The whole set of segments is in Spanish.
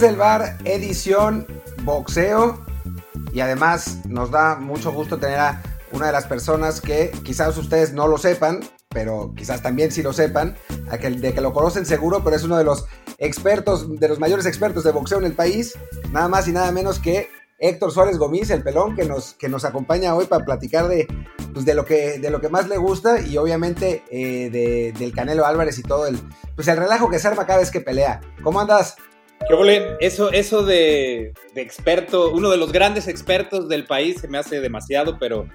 Desde el bar, edición boxeo. Y además nos da mucho gusto tener a una de las personas que quizás ustedes no lo sepan, pero quizás también sí lo sepan, de que lo conocen seguro, pero es uno de los expertos, de los mayores expertos de boxeo en el país, nada más y nada menos que Héctor Suárez Gomis, el pelón, que nos, que nos acompaña hoy para platicar de, pues de, lo, que, de lo que más le gusta y obviamente eh, del Canelo Álvarez y todo el, pues el relajo que se arma cada vez que pelea. ¿Cómo andas? ¿Qué Eso, eso de, de, experto, uno de los grandes expertos del país se me hace demasiado, pero,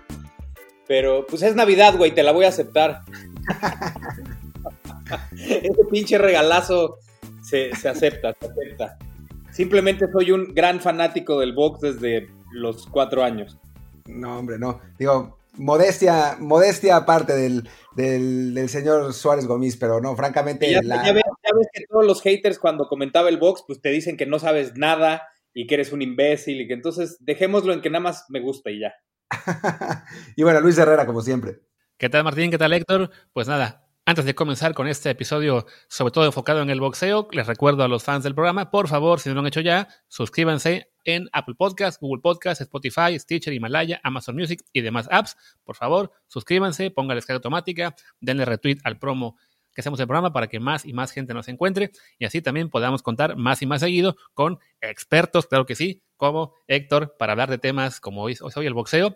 pero pues es Navidad, güey, te la voy a aceptar. Ese pinche regalazo se, se acepta, se acepta. Simplemente soy un gran fanático del box desde los cuatro años. No, hombre, no. Digo, modestia, modestia aparte del, del, señor Suárez Gómez, pero no, francamente. Ya, ves, que todos los haters cuando comentaba el box, pues te dicen que no sabes nada y que eres un imbécil y que entonces dejémoslo en que nada más me gusta y ya. y bueno, Luis Herrera, como siempre. ¿Qué tal, Martín? ¿Qué tal, Héctor? Pues nada, antes de comenzar con este episodio, sobre todo enfocado en el boxeo, les recuerdo a los fans del programa, por favor, si no lo han hecho ya, suscríbanse en Apple Podcasts, Google Podcasts, Spotify, Stitcher, Himalaya, Amazon Music y demás apps. Por favor, suscríbanse, pongan la descarga automática, denle retweet al promo que hacemos el programa para que más y más gente nos encuentre y así también podamos contar más y más seguido con expertos, claro que sí, como Héctor, para hablar de temas como hoy, hoy el boxeo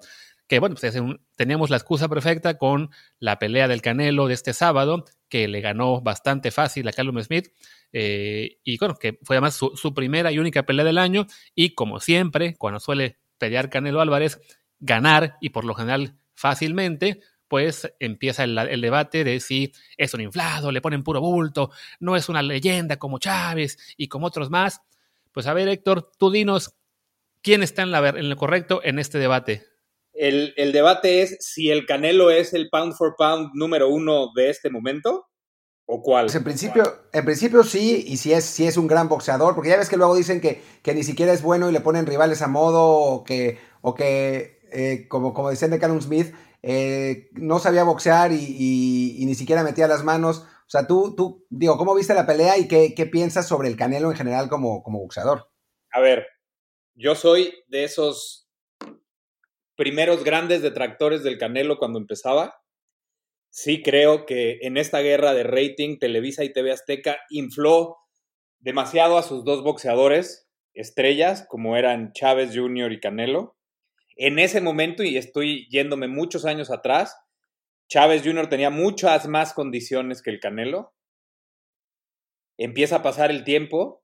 que bueno, pues teníamos la excusa perfecta con la pelea del Canelo de este sábado, que le ganó bastante fácil a Callum Smith, eh, y bueno, que fue además su, primera y única pelea del año, y como siempre, cuando suele pelear Canelo Álvarez, ganar, y por lo general fácilmente, pues empieza el, el, debate de si es un inflado, le ponen puro bulto, no es una leyenda como Chávez y como otros más. Pues a ver, Héctor, tú dinos, ¿quién está en, la, en lo correcto en este debate? El, debate es si el Canelo es el pound for pound número uno de este momento o cuál. Pues en principio, en principio sí, y si es, si es un gran boxeador, porque ya ves que luego dicen que, que ni siquiera es bueno y le ponen rivales a modo, o que, o que eh, como, como decían de Callum Smith, eh, no sabía boxear y, ni siquiera metía las manos. O sea, tú, tú, digo, ¿cómo viste la pelea y qué, qué piensas sobre el Canelo en general como, como boxeador? A ver, yo soy de esos primeros grandes detractores del Canelo cuando empezaba. Sí creo que en esta guerra de rating, Televisa y TV Azteca infló demasiado a sus dos boxeadores estrellas, como eran Chávez Jr. y Canelo. En ese momento, y estoy yéndome muchos años atrás, Chávez Jr. tenía muchas más condiciones que el Canelo. Empieza a pasar el tiempo.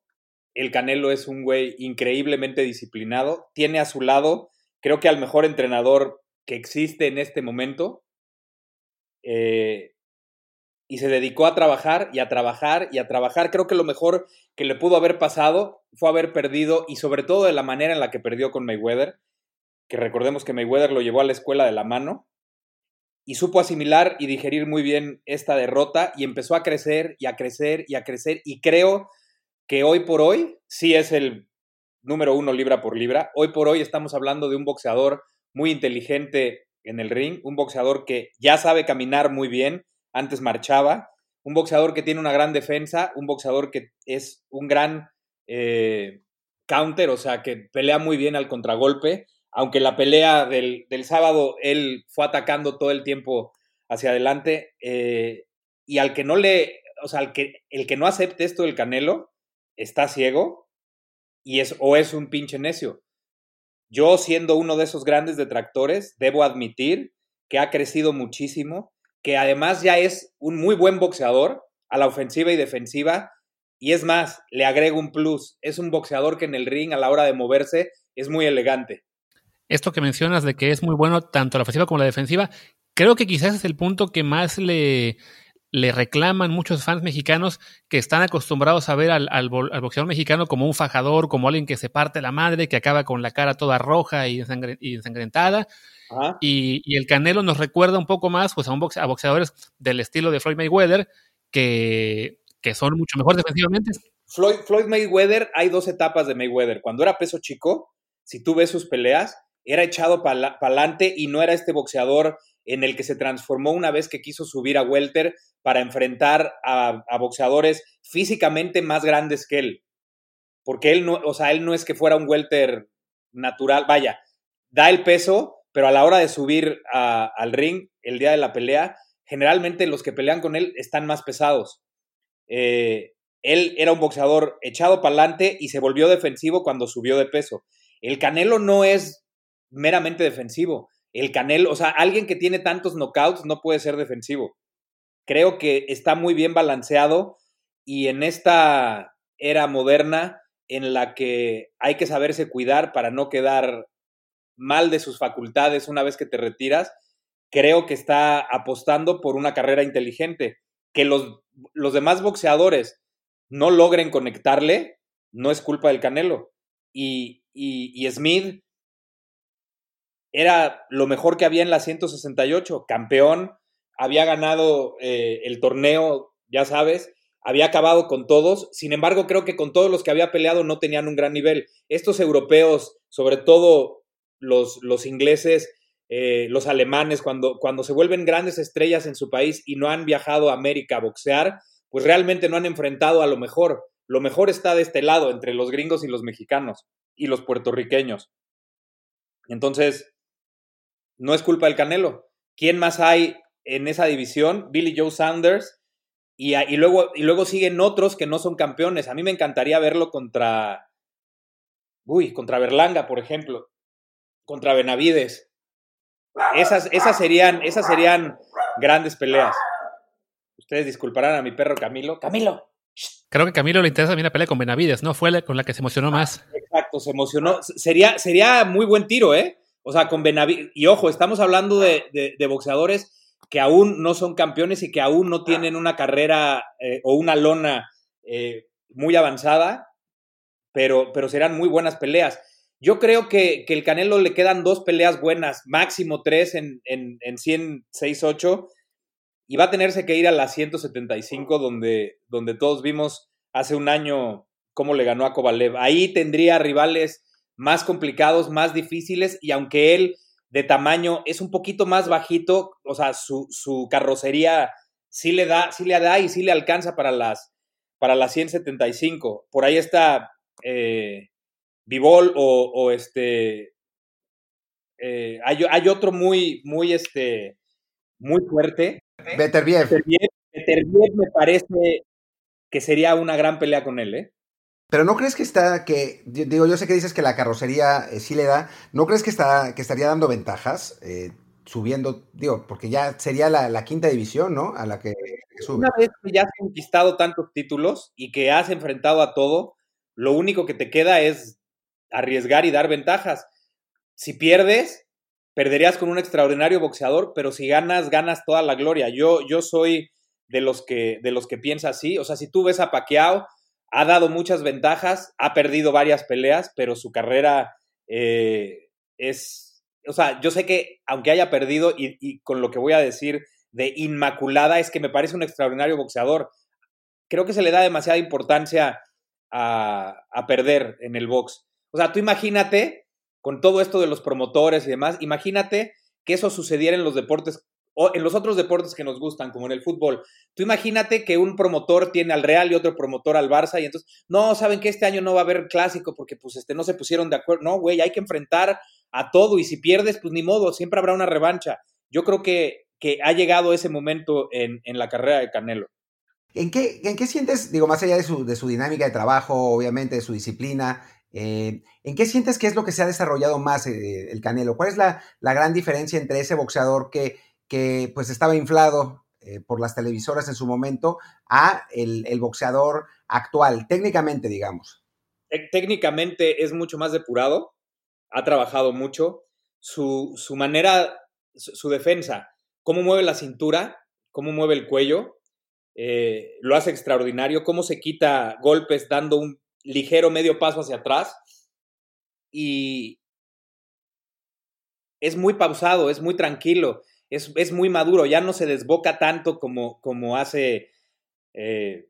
El Canelo es un güey increíblemente disciplinado. Tiene a su lado creo que al mejor entrenador que existe en este momento. Eh, y se dedicó a trabajar y a trabajar y a trabajar. Creo que lo mejor que le pudo haber pasado fue haber perdido y sobre todo de la manera en la que perdió con Mayweather, que recordemos que Mayweather lo llevó a la escuela de la mano y supo asimilar y digerir muy bien esta derrota y empezó a crecer y a crecer y a crecer y creo que hoy por hoy sí es el número uno libra por libra. Hoy por hoy estamos hablando de un boxeador muy inteligente en el ring, un boxeador que ya sabe caminar muy bien, antes marchaba, un boxeador que tiene una gran defensa, un boxeador que es un gran eh, counter, o sea, que pelea muy bien al contragolpe, aunque la pelea del, sábado él fue atacando todo el tiempo hacia adelante, eh, y al que no le, o sea, al que, el que no acepte esto del Canelo, está ciego, y es, o es un pinche necio. Yo, siendo uno de esos grandes detractores, debo admitir que ha crecido muchísimo, que además ya es un muy buen boxeador a la ofensiva y defensiva, y es más, le agrego un plus, es un boxeador que en el ring a la hora de moverse es muy elegante. Esto que mencionas de que es muy bueno tanto la ofensiva como la defensiva, creo que quizás es el punto que más le, le reclaman muchos fans mexicanos que están acostumbrados a ver al, al, boxeador mexicano como un fajador, como alguien que se parte la madre, que acaba con la cara toda roja y, ensangrentada. Y, el Canelo nos recuerda un poco más pues, a, un boxeadores del estilo de Floyd Mayweather, que, que son mucho mejor defensivamente. Floyd, Floyd Mayweather, hay dos etapas de Mayweather. Cuando era peso chico, si tú ves sus peleas, era echado para adelante y no era este boxeador en el que se transformó una vez que quiso subir a welter para enfrentar a, boxeadores físicamente más grandes que él. porque él no, o sea, él no es que fuera un welter natural, vaya, da el peso, pero a la hora de subir al ring el día de la pelea, generalmente los que pelean con él están más pesados. Eh, él era un boxeador echado para adelante y se volvió defensivo cuando subió de peso. El Canelo no es meramente defensivo. El Canelo, o sea, alguien que tiene tantos knockouts no puede ser defensivo. Creo que está muy bien balanceado y en esta era moderna en la que hay que saberse cuidar para no quedar mal de sus facultades una vez que te retiras, creo que está apostando por una carrera inteligente. Que los, los demás boxeadores no logren conectarle, no es culpa del Canelo. Y, y, Smith era lo mejor que había en la 168, campeón, había ganado eh, el torneo, ya sabes, había acabado con todos, sin embargo creo que con todos los que había peleado no tenían un gran nivel. Estos europeos, sobre todo los, los ingleses, eh, los alemanes, cuando, cuando se vuelven grandes estrellas en su país y no han viajado a América a boxear, pues realmente no han enfrentado a lo mejor. Lo mejor está de este lado, entre los gringos y los mexicanos y los puertorriqueños. Entonces, no es culpa del Canelo. ¿Quién más hay en esa división? Billy Joe Sanders. Y, y, luego, y luego siguen otros que no son campeones. A mí me encantaría verlo contra. Uy, contra Berlanga, por ejemplo. Contra Benavides. Esas, esas, serían, esas serían grandes peleas. Ustedes disculparán a mi perro Camilo. Camilo. Creo que Camilo le interesa también la pelea con Benavides, ¿no? Fue con la que se emocionó más. Exacto, se emocionó. Sería, sería muy buen tiro, ¿eh? O sea, con Benavides. Y ojo, estamos hablando de, boxeadores que aún no son campeones y que aún no tienen una carrera eh, o una lona eh, muy avanzada, pero, pero serán muy buenas peleas. Yo creo que, que, el Canelo le quedan dos peleas buenas, máximo tres en, en, en 106-8 y va a tenerse que ir a la 175 donde, donde todos vimos hace un año cómo le ganó a Kovalev. Ahí tendría rivales más complicados, más difíciles y aunque él de tamaño es un poquito más bajito, o sea, su, carrocería sí le da, sí le da y sí le alcanza para las, para las 175. Por ahí está eh, Vivol o, este... Eh, hay, hay, otro muy, muy, este, muy fuerte, Beterbiev. Beterbiev me parece que sería una gran pelea con él, ¿eh? Pero no crees que está, que, digo, yo sé que dices que la carrocería eh, sí le da, ¿no crees que, está, que estaría dando ventajas eh, subiendo, digo, porque ya sería la, quinta división, ¿no? A la que. Una vez que ya has conquistado tantos títulos y que has enfrentado a todo, lo único que te queda es arriesgar y dar ventajas. Si pierdes, perderías con un extraordinario boxeador, pero si ganas, ganas toda la gloria. Yo, yo soy de los, que, de los que piensa así. O sea, si tú ves a Pacquiao, ha dado muchas ventajas, ha perdido varias peleas, pero su carrera eh, es... O sea, yo sé que aunque haya perdido, y, con lo que voy a decir de Inmaculada, es que me parece un extraordinario boxeador. Creo que se le da demasiada importancia a, a perder en el box. O sea, tú imagínate con todo esto de los promotores y demás, imagínate que eso sucediera en los deportes o en los otros deportes que nos gustan, como en el fútbol. Tú imagínate que un promotor tiene al Real y otro promotor al Barça y entonces, no, saben que este año no va a haber clásico porque pues este no se pusieron de acuerdo. No, güey, hay que enfrentar a todo y si pierdes, pues ni modo, siempre habrá una revancha. Yo creo que, que ha llegado ese momento en, en la carrera de Canelo. ¿En qué, ¿En qué sientes, digo, más allá de su, de su dinámica de trabajo, obviamente, de su disciplina, eh, ¿En qué sientes que es lo que se ha desarrollado más eh, el Canelo? ¿Cuál es la, gran diferencia entre ese boxeador que, que pues estaba inflado eh, por las televisoras en su momento a el, boxeador actual, técnicamente, digamos? Técnicamente es mucho más depurado, ha trabajado mucho, su, manera, su, defensa, cómo mueve la cintura, cómo mueve el cuello, lo hace extraordinario, cómo se quita golpes dando un ligero medio paso hacia atrás y es muy pausado, es muy tranquilo, es, es muy maduro, ya no se desboca tanto como, como hace eh,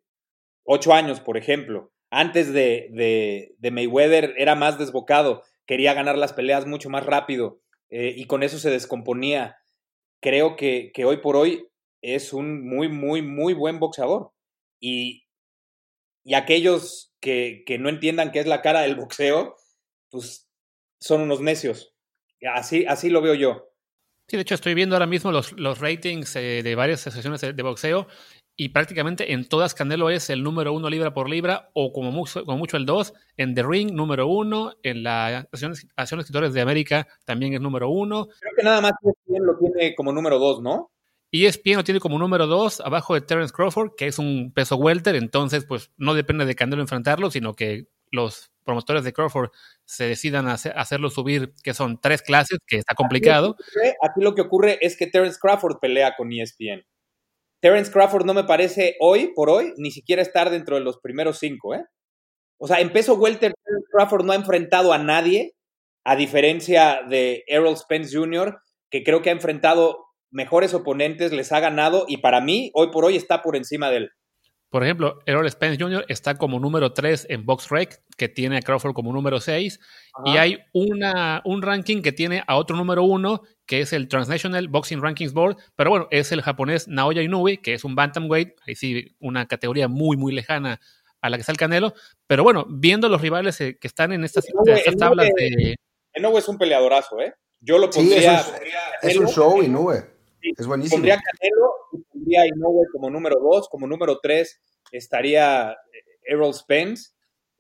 ocho años, por ejemplo. Antes de, de, Mayweather era más desbocado, quería ganar las peleas mucho más rápido eh, y con eso se descomponía. Creo que, que hoy por hoy es un muy, muy, muy buen boxeador. Y, y aquellos que, que no entiendan qué es la cara del boxeo, pues son unos necios. Así, así lo veo yo. Sí, de hecho estoy viendo ahora mismo los, los ratings eh, de varias sesiones de, boxeo y prácticamente en todas Canelo es el número uno libra por libra o como mucho, como mucho el dos. En The Ring, número uno. En la Acción Escritores de América también es número uno. Creo que nada más ESPN lo tiene como número dos, ¿no? Y ESPN lo tiene como número dos abajo de Terence Crawford, que es un peso welter, entonces pues no depende de Canelo enfrentarlo, sino que los promotores de Crawford se decidan a hacerlo subir, que son tres clases, que está complicado. Aquí lo, que ocurre es que Terence Crawford pelea con ESPN. Terence Crawford no me parece hoy por hoy ni siquiera estar dentro de los primeros cinco, ¿eh? O sea, en peso welter, Terence Crawford no ha enfrentado a nadie, a diferencia de Errol Spence Jr., que creo que ha enfrentado mejores oponentes, les ha ganado y para mí, hoy por hoy, está por encima de él. Por ejemplo, Errol Spence Jr. está como número 3 en BoxRec, que tiene a Crawford como número 6. Y hay una, un ranking que tiene a otro número 1, que es el Transnational Boxing Rankings Board. Pero bueno, es el japonés Naoya Inoue, que es un bantamweight. Ahí sí, una categoría muy, muy lejana a la que está el Canelo. Pero bueno, viendo los rivales eh, que están en estas, tablas de... Inoue es un peleadorazo, ¿eh? Yo lo pondría... es, un, show, Inoue. Es buenísimo. Pondría Canelo pondría Inoue como número 2, como número 3 estaría eh, Errol Spence,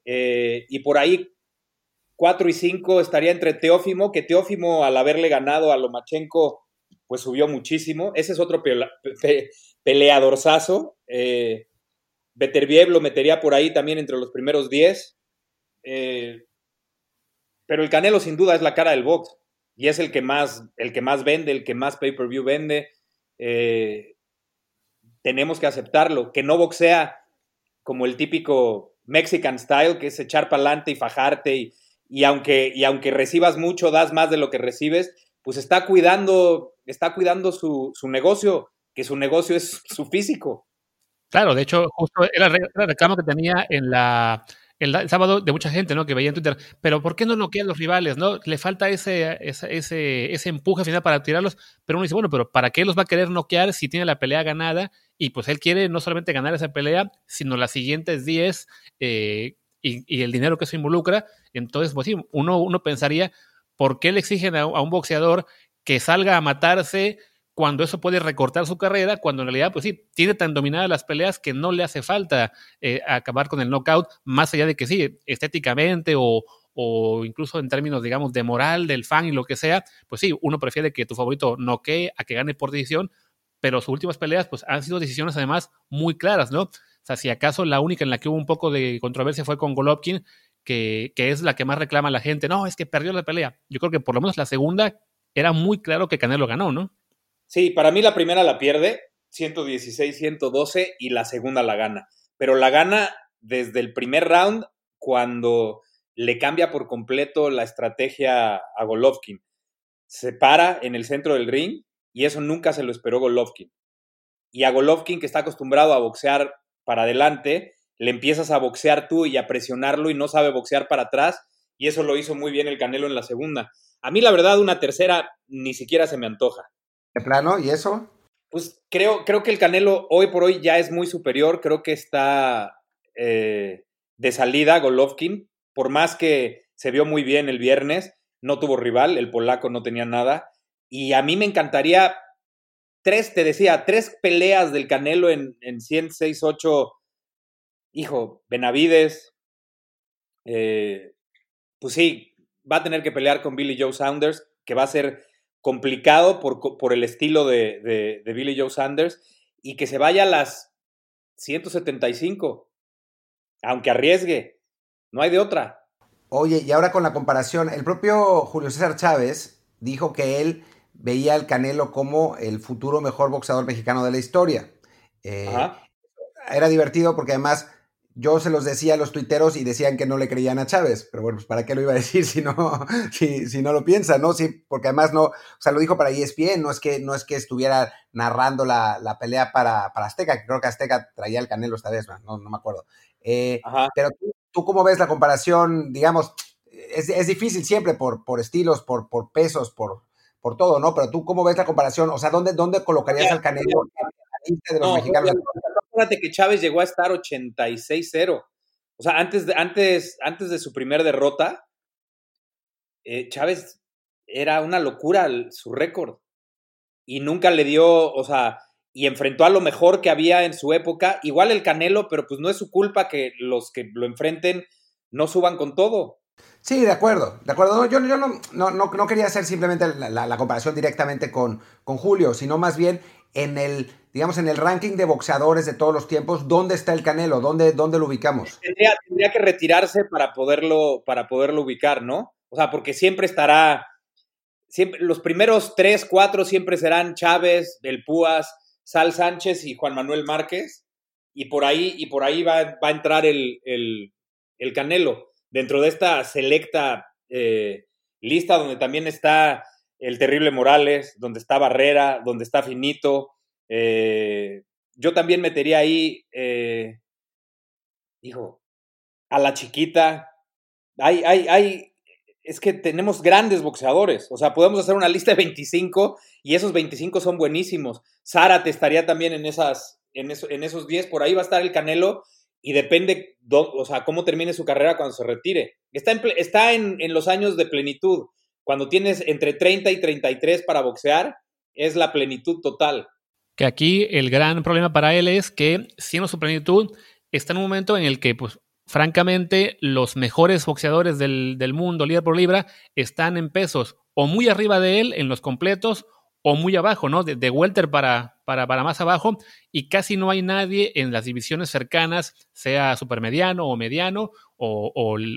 eh, y por ahí 4 y 5 estaría entre Teófimo, que Teófimo al haberle ganado a Lomachenko, pues subió muchísimo. Ese es otro peleadorzazo. Eh, Beterbiev lo metería por ahí también entre los primeros 10. Eh, pero el Canelo sin duda es la cara del box y es el que más, el que más vende, el que más pay-per-view vende tenemos que aceptarlo, que no boxea como el típico Mexican style, que es echar para adelante y fajarte, y, y, aunque, y aunque recibas mucho, das más de lo que recibes, pues está cuidando, está cuidando su, su negocio, que su negocio es su físico. Claro, de hecho, justo era el reclamo que tenía en la, el, sábado de mucha gente, ¿no? Que veía en Twitter, pero ¿por qué no noquean los rivales, no? Le falta ese, ese, ese, empuje final para tirarlos, pero uno dice, bueno, pero ¿para qué los va a querer noquear si tiene la pelea ganada? Y pues él quiere no solamente ganar esa pelea, sino las siguientes 10 eh, y, el dinero que eso involucra. Entonces, pues sí, uno, uno pensaría, ¿por qué le exigen a un boxeador que salga a matarse? Cuando eso puede recortar su carrera, cuando en realidad, pues sí, tiene tan dominadas las peleas que no le hace falta eh, acabar con el knockout, más allá de que sí, estéticamente o, o, incluso en términos, digamos, de moral del fan y lo que sea, pues sí, uno prefiere que tu favorito noquee a que gane por decisión, pero sus últimas peleas, pues han sido decisiones además muy claras, ¿no? O sea, si acaso la única en la que hubo un poco de controversia fue con Golovkin, que, que es la que más reclama la gente, no, es que perdió la pelea. Yo creo que por lo menos la segunda era muy claro que Canelo ganó, ¿no? Sí, para mí la primera la pierde, 116, 112, y la segunda la gana. Pero la gana desde el primer round cuando le cambia por completo la estrategia a Golovkin. Se para en el centro del ring y eso nunca se lo esperó Golovkin. Y a Golovkin, que está acostumbrado a boxear para adelante, le empiezas a boxear tú y a presionarlo y no sabe boxear para atrás. Y eso lo hizo muy bien el Canelo en la segunda. A mí, la verdad, una tercera ni siquiera se me antoja. ¿De plano? ¿Y eso? Pues creo, creo que el Canelo hoy por hoy ya es muy superior. Creo que está eh, de salida Golovkin. Por más que se vio muy bien el viernes, no tuvo rival, el polaco no tenía nada. Y a mí me encantaría tres, te decía, tres peleas del Canelo en, en 106-8. Hijo, Benavides. Eh, pues sí, va a tener que pelear con Billy Joe Saunders, que va a ser complicado por, el estilo de, Billy Joe Sanders y que se vaya a las 175, aunque arriesgue, no hay de otra. Oye, y ahora con la comparación, el propio Julio César Chávez dijo que él veía al Canelo como el futuro mejor boxeador mexicano de la historia. Eh, era divertido porque además yo se los decía a los tuiteros y decían que no le creían a Chávez, pero bueno, pues para qué lo iba a decir si no, si, si no lo piensa, ¿no? Sí, porque además no, o sea, lo dijo para ESPN, no es que, no es que estuviera narrando la, la pelea para, para, Azteca, que creo que Azteca traía el Canelo esta vez, no, no me acuerdo. Eh, pero tú, tú, cómo ves la comparación, digamos, es, es difícil siempre por, por estilos, por, por pesos, por, por todo, ¿no? Pero tú cómo ves la comparación, o sea, ¿dónde, dónde colocarías al Canelo de los mexicanos? Acuérdate que Chávez llegó a estar 86-0. O sea, antes de, antes, antes de su primer derrota, eh, Chávez era una locura su récord. Y nunca le dio, o sea, y enfrentó a lo mejor que había en su época. Igual el Canelo, pero pues no es su culpa que los que lo enfrenten no suban con todo. Sí, de acuerdo, de acuerdo. yo, yo no, no, no, quería hacer simplemente la, comparación directamente con, con, Julio, sino más bien en el, digamos, en el ranking de boxeadores de todos los tiempos, ¿dónde está el Canelo? ¿Dónde, dónde lo ubicamos? Tendría, que retirarse para poderlo, para poderlo ubicar, ¿no? O sea, porque siempre estará, siempre, los primeros tres, cuatro siempre serán Chávez, Del Púas, Sal Sánchez y Juan Manuel Márquez, y por ahí, y por ahí va, va a entrar el, el Canelo dentro de esta selecta eh, lista donde también está el terrible Morales, donde está Barrera, donde está Finito. Eh, yo también metería ahí, eh, hijo, a la chiquita. Hay, hay, hay, es que tenemos grandes boxeadores. O sea, podemos hacer una lista de 25 y esos 25 son buenísimos. te estaría también en, esas, en, en esos 10. Por ahí va a estar el Canelo y depende, o sea, cómo termine su carrera cuando se retire. Está, en, está en, los años de plenitud. Cuando tienes entre 30 y 33 para boxear, es la plenitud total. Que aquí el gran problema para él es que, siendo su plenitud, está en un momento en el que, pues, francamente, los mejores boxeadores del, del mundo, libra por libra, están en pesos o muy arriba de él en los completos o muy abajo, ¿no? De, welter para, para, para, más abajo, y casi no hay nadie en las divisiones cercanas, sea supermediano o mediano o,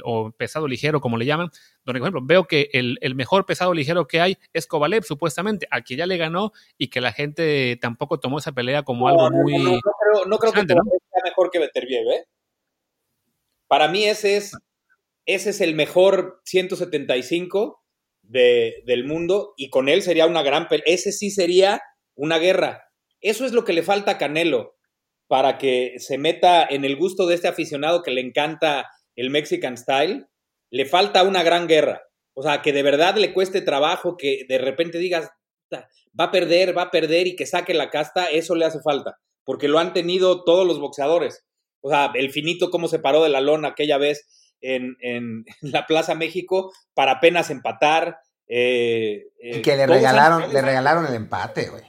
o, pesado ligero, como le llaman, donde, por ejemplo, veo que el, mejor pesado ligero que hay es Kovalev, supuestamente, a quien ya le ganó y que la gente tampoco tomó esa pelea como algo muy... No, creo, que sea mejor que Beterbiev, ¿eh? Para mí ese es, ese es el mejor 175 del mundo y con él sería una gran. Ese sí sería una guerra. Eso es lo que le falta a Canelo para que se meta en el gusto de este aficionado que le encanta el Mexican Style. Le falta una gran guerra. O sea, que de verdad le cueste trabajo, que de repente digas, va a perder, va a perder y que saque la casta, eso le hace falta. Porque lo han tenido todos los boxeadores. O sea, el finito cómo se paró de la lona aquella vez en, en la Plaza México para apenas empatar. Eh, y que le regalaron, le regalaron el empate, güey.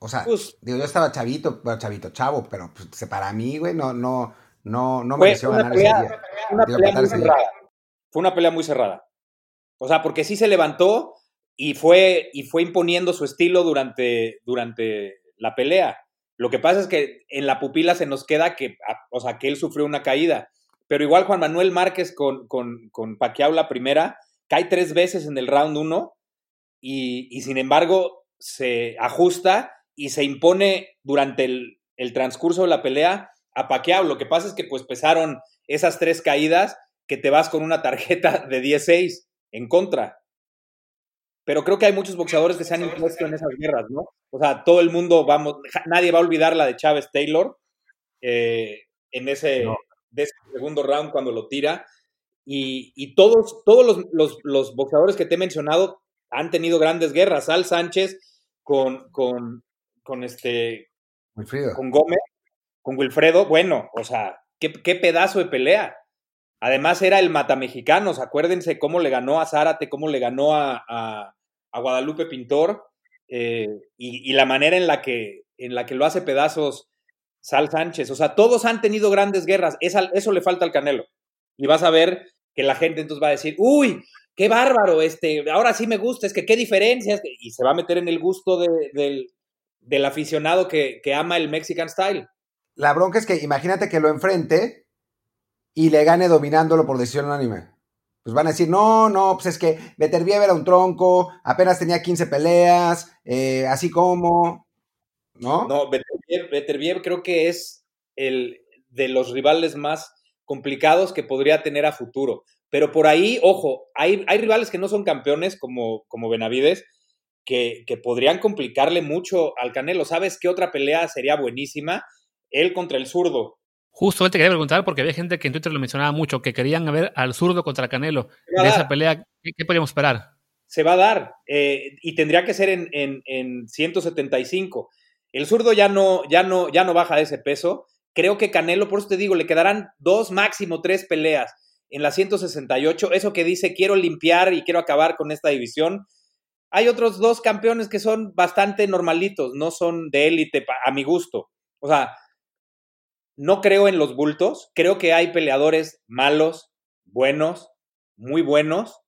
O sea, pues digo, yo estaba chavito, chavito, chavo, pero pues, para mí, güey, no, no, no, no mereció ganar ese día. Una pelea muy cerrada. Fue una pelea muy cerrada. O sea, porque sí se levantó y fue, y fue imponiendo su estilo durante, durante la pelea. Lo que pasa es que en la pupila se nos queda que, o sea, que él sufrió una caída. Pero igual Juan Manuel Márquez con, con, con Paquiao la primera, cae tres veces en el round uno y, y sin embargo se ajusta y se impone durante el, el, transcurso de la pelea a Paquiao. Lo que pasa es que pues pesaron esas tres caídas que te vas con una tarjeta de 10-6 en contra. Pero creo que hay muchos boxeadores que se han impuesto en esas guerras, ¿no? O sea, todo el mundo, vamos, nadie va a olvidar la de Chávez Taylor eh, en ese, de ese segundo round cuando lo tira. Y, todos, todos los, boxeadores que te he mencionado han tenido grandes guerras. Al Sánchez con, con, con este. Con Gómez, con Wilfredo. Bueno, o sea, qué, pedazo de pelea. Además, era el matamexicano. Acuérdense cómo le ganó a Zárate, cómo le ganó a, a, Guadalupe Pintor. Eh, y, la manera en la, que, en la que lo hace pedazos Sal Sánchez. O sea, todos han tenido grandes guerras. eso le falta al Canelo. Y vas a ver que la gente entonces va a decir, uy, qué bárbaro, este, ahora sí me gusta, es que qué diferencias, y se va a meter en el gusto del, aficionado que, ama el Mexican Style. La bronca es que imagínate que lo enfrente y le gane dominándolo por decisión unánime. Pues van a decir, no, no, pues es que Beterbiev era un tronco, apenas tenía 15 peleas, eh, así como, ¿no? No, Beterbiev creo que es el de los rivales más complicados que podría tener a futuro. Pero por ahí, ojo, hay, hay rivales que no son campeones como, como Benavides, que, que, podrían complicarle mucho al Canelo. ¿Sabes qué otra pelea sería buenísima? Él contra el zurdo. Justo te quería preguntar, porque había gente que en Twitter lo mencionaba mucho, que querían ver al zurdo contra Canelo. De esa pelea, ¿qué, podríamos esperar? Se va a dar, eh, y tendría que ser en, en, en 175. El zurdo ya no, ya, no, ya no baja de ese peso, creo que Canelo, por eso te digo, le quedarán dos, máximo tres peleas en la 168. Eso que dice, quiero limpiar y quiero acabar con esta división. Hay otros dos campeones que son bastante normalitos, no son de élite a mi gusto. O sea, no creo en los bultos, creo que hay peleadores malos, buenos, muy buenos,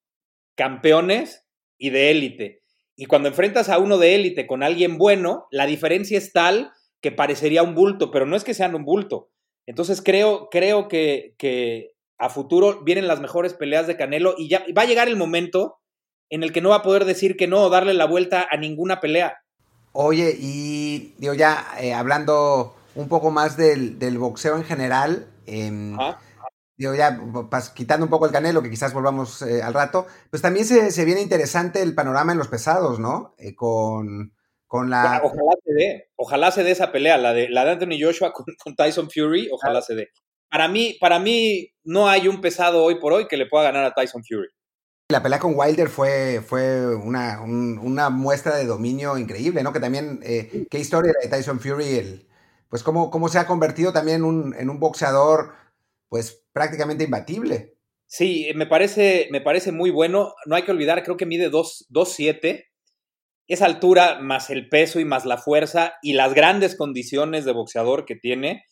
campeones y de élite. Y cuando enfrentas a uno de élite con alguien bueno, la diferencia es tal que parecería un bulto, pero no es que sean un bulto. Entonces creo, creo que, que a futuro vienen las mejores peleas de Canelo y ya va a llegar el momento en el que no va a poder decir que no o darle la vuelta a ninguna pelea. Oye, y digo ya, eh, hablando un poco más del, boxeo en general, em, digo ya, quitando un poco el canelo, que quizás volvamos eh, al rato, pues también se, viene interesante el panorama en los pesados, ¿no? Eh, con, con la... Ojalá se dé, ojalá se dé esa pelea, la de, la de Anthony Joshua con, Tyson Fury, ojalá se dé. Para mí, para mí no hay un pesado hoy por hoy que le pueda ganar a Tyson Fury. La pelea con Wilder fue, fue una, muestra de dominio increíble, ¿no? Que también, eh, qué historia de Tyson Fury, el, pues cómo, cómo se ha convertido también en un boxeador, pues prácticamente imbatible. Sí, me parece, me parece muy bueno. No hay que olvidar, creo que mide 2'7". Esa altura, más el peso y más la fuerza y las grandes condiciones de boxeador que tiene,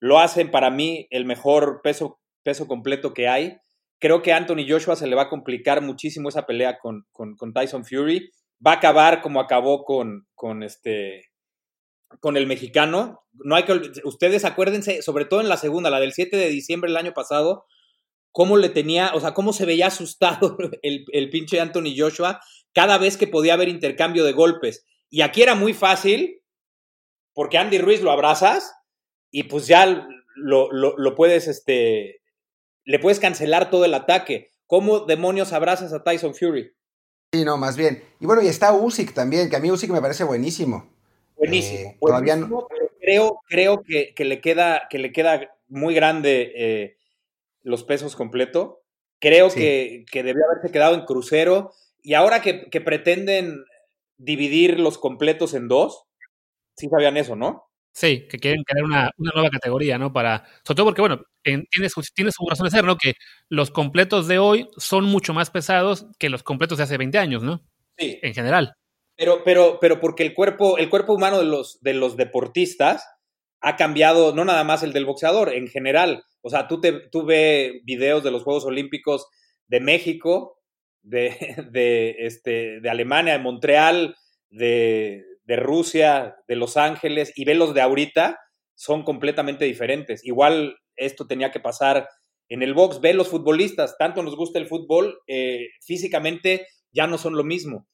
lo hacen para mí el mejor peso, peso completo que hay. Creo que a Anthony Joshua se le va a complicar muchísimo esa pelea con, con, Tyson Fury. Va a acabar como acabó con, con, este, con el mexicano. No hay que, ustedes acuérdense, sobre todo en la segunda, la del 7 de diciembre del año pasado, cómo le tenía, o sea, cómo se veía asustado el, el pinche Anthony Joshua cada vez que podía haber intercambio de golpes. Y aquí era muy fácil, porque Andy Ruiz lo abrazas y pues ya lo, puedes, este, le puedes cancelar todo el ataque. ¿Cómo demonios abrazas a Tyson Fury? Sí, no, más bien. Y bueno, y está Usyk también, que a mí Usyk me parece buenísimo. Buenísimo. Eh, todavía no... creo, creo que, le queda, que le queda muy grande eh, los pesos completo. Creo que, que debió haberse quedado en crucero. Y ahora que, que pretenden dividir los completos en dos, sí sabían eso, ¿no? Sí, que quieren crear una, nueva categoría, ¿no? Para, sobre todo porque, bueno, tiene, tiene, su razón de ser, ¿no? Que los completos de hoy son mucho más pesados que los completos de hace 20 años, ¿no? Sí. En general. Pero, pero, pero porque el cuerpo, el cuerpo humano de los, de los deportistas ha cambiado, no nada más el del boxeador, en general. O sea, tú, te, tú ves videos de los Juegos Olímpicos de México, de, de, este, de Alemania, de Montreal, de, de Rusia, de Los Ángeles y ve los de ahorita, son completamente diferentes. Igual esto tenía que pasar en el box. Ve los futbolistas, tanto nos gusta el fútbol, eh, físicamente ya no son lo mismo.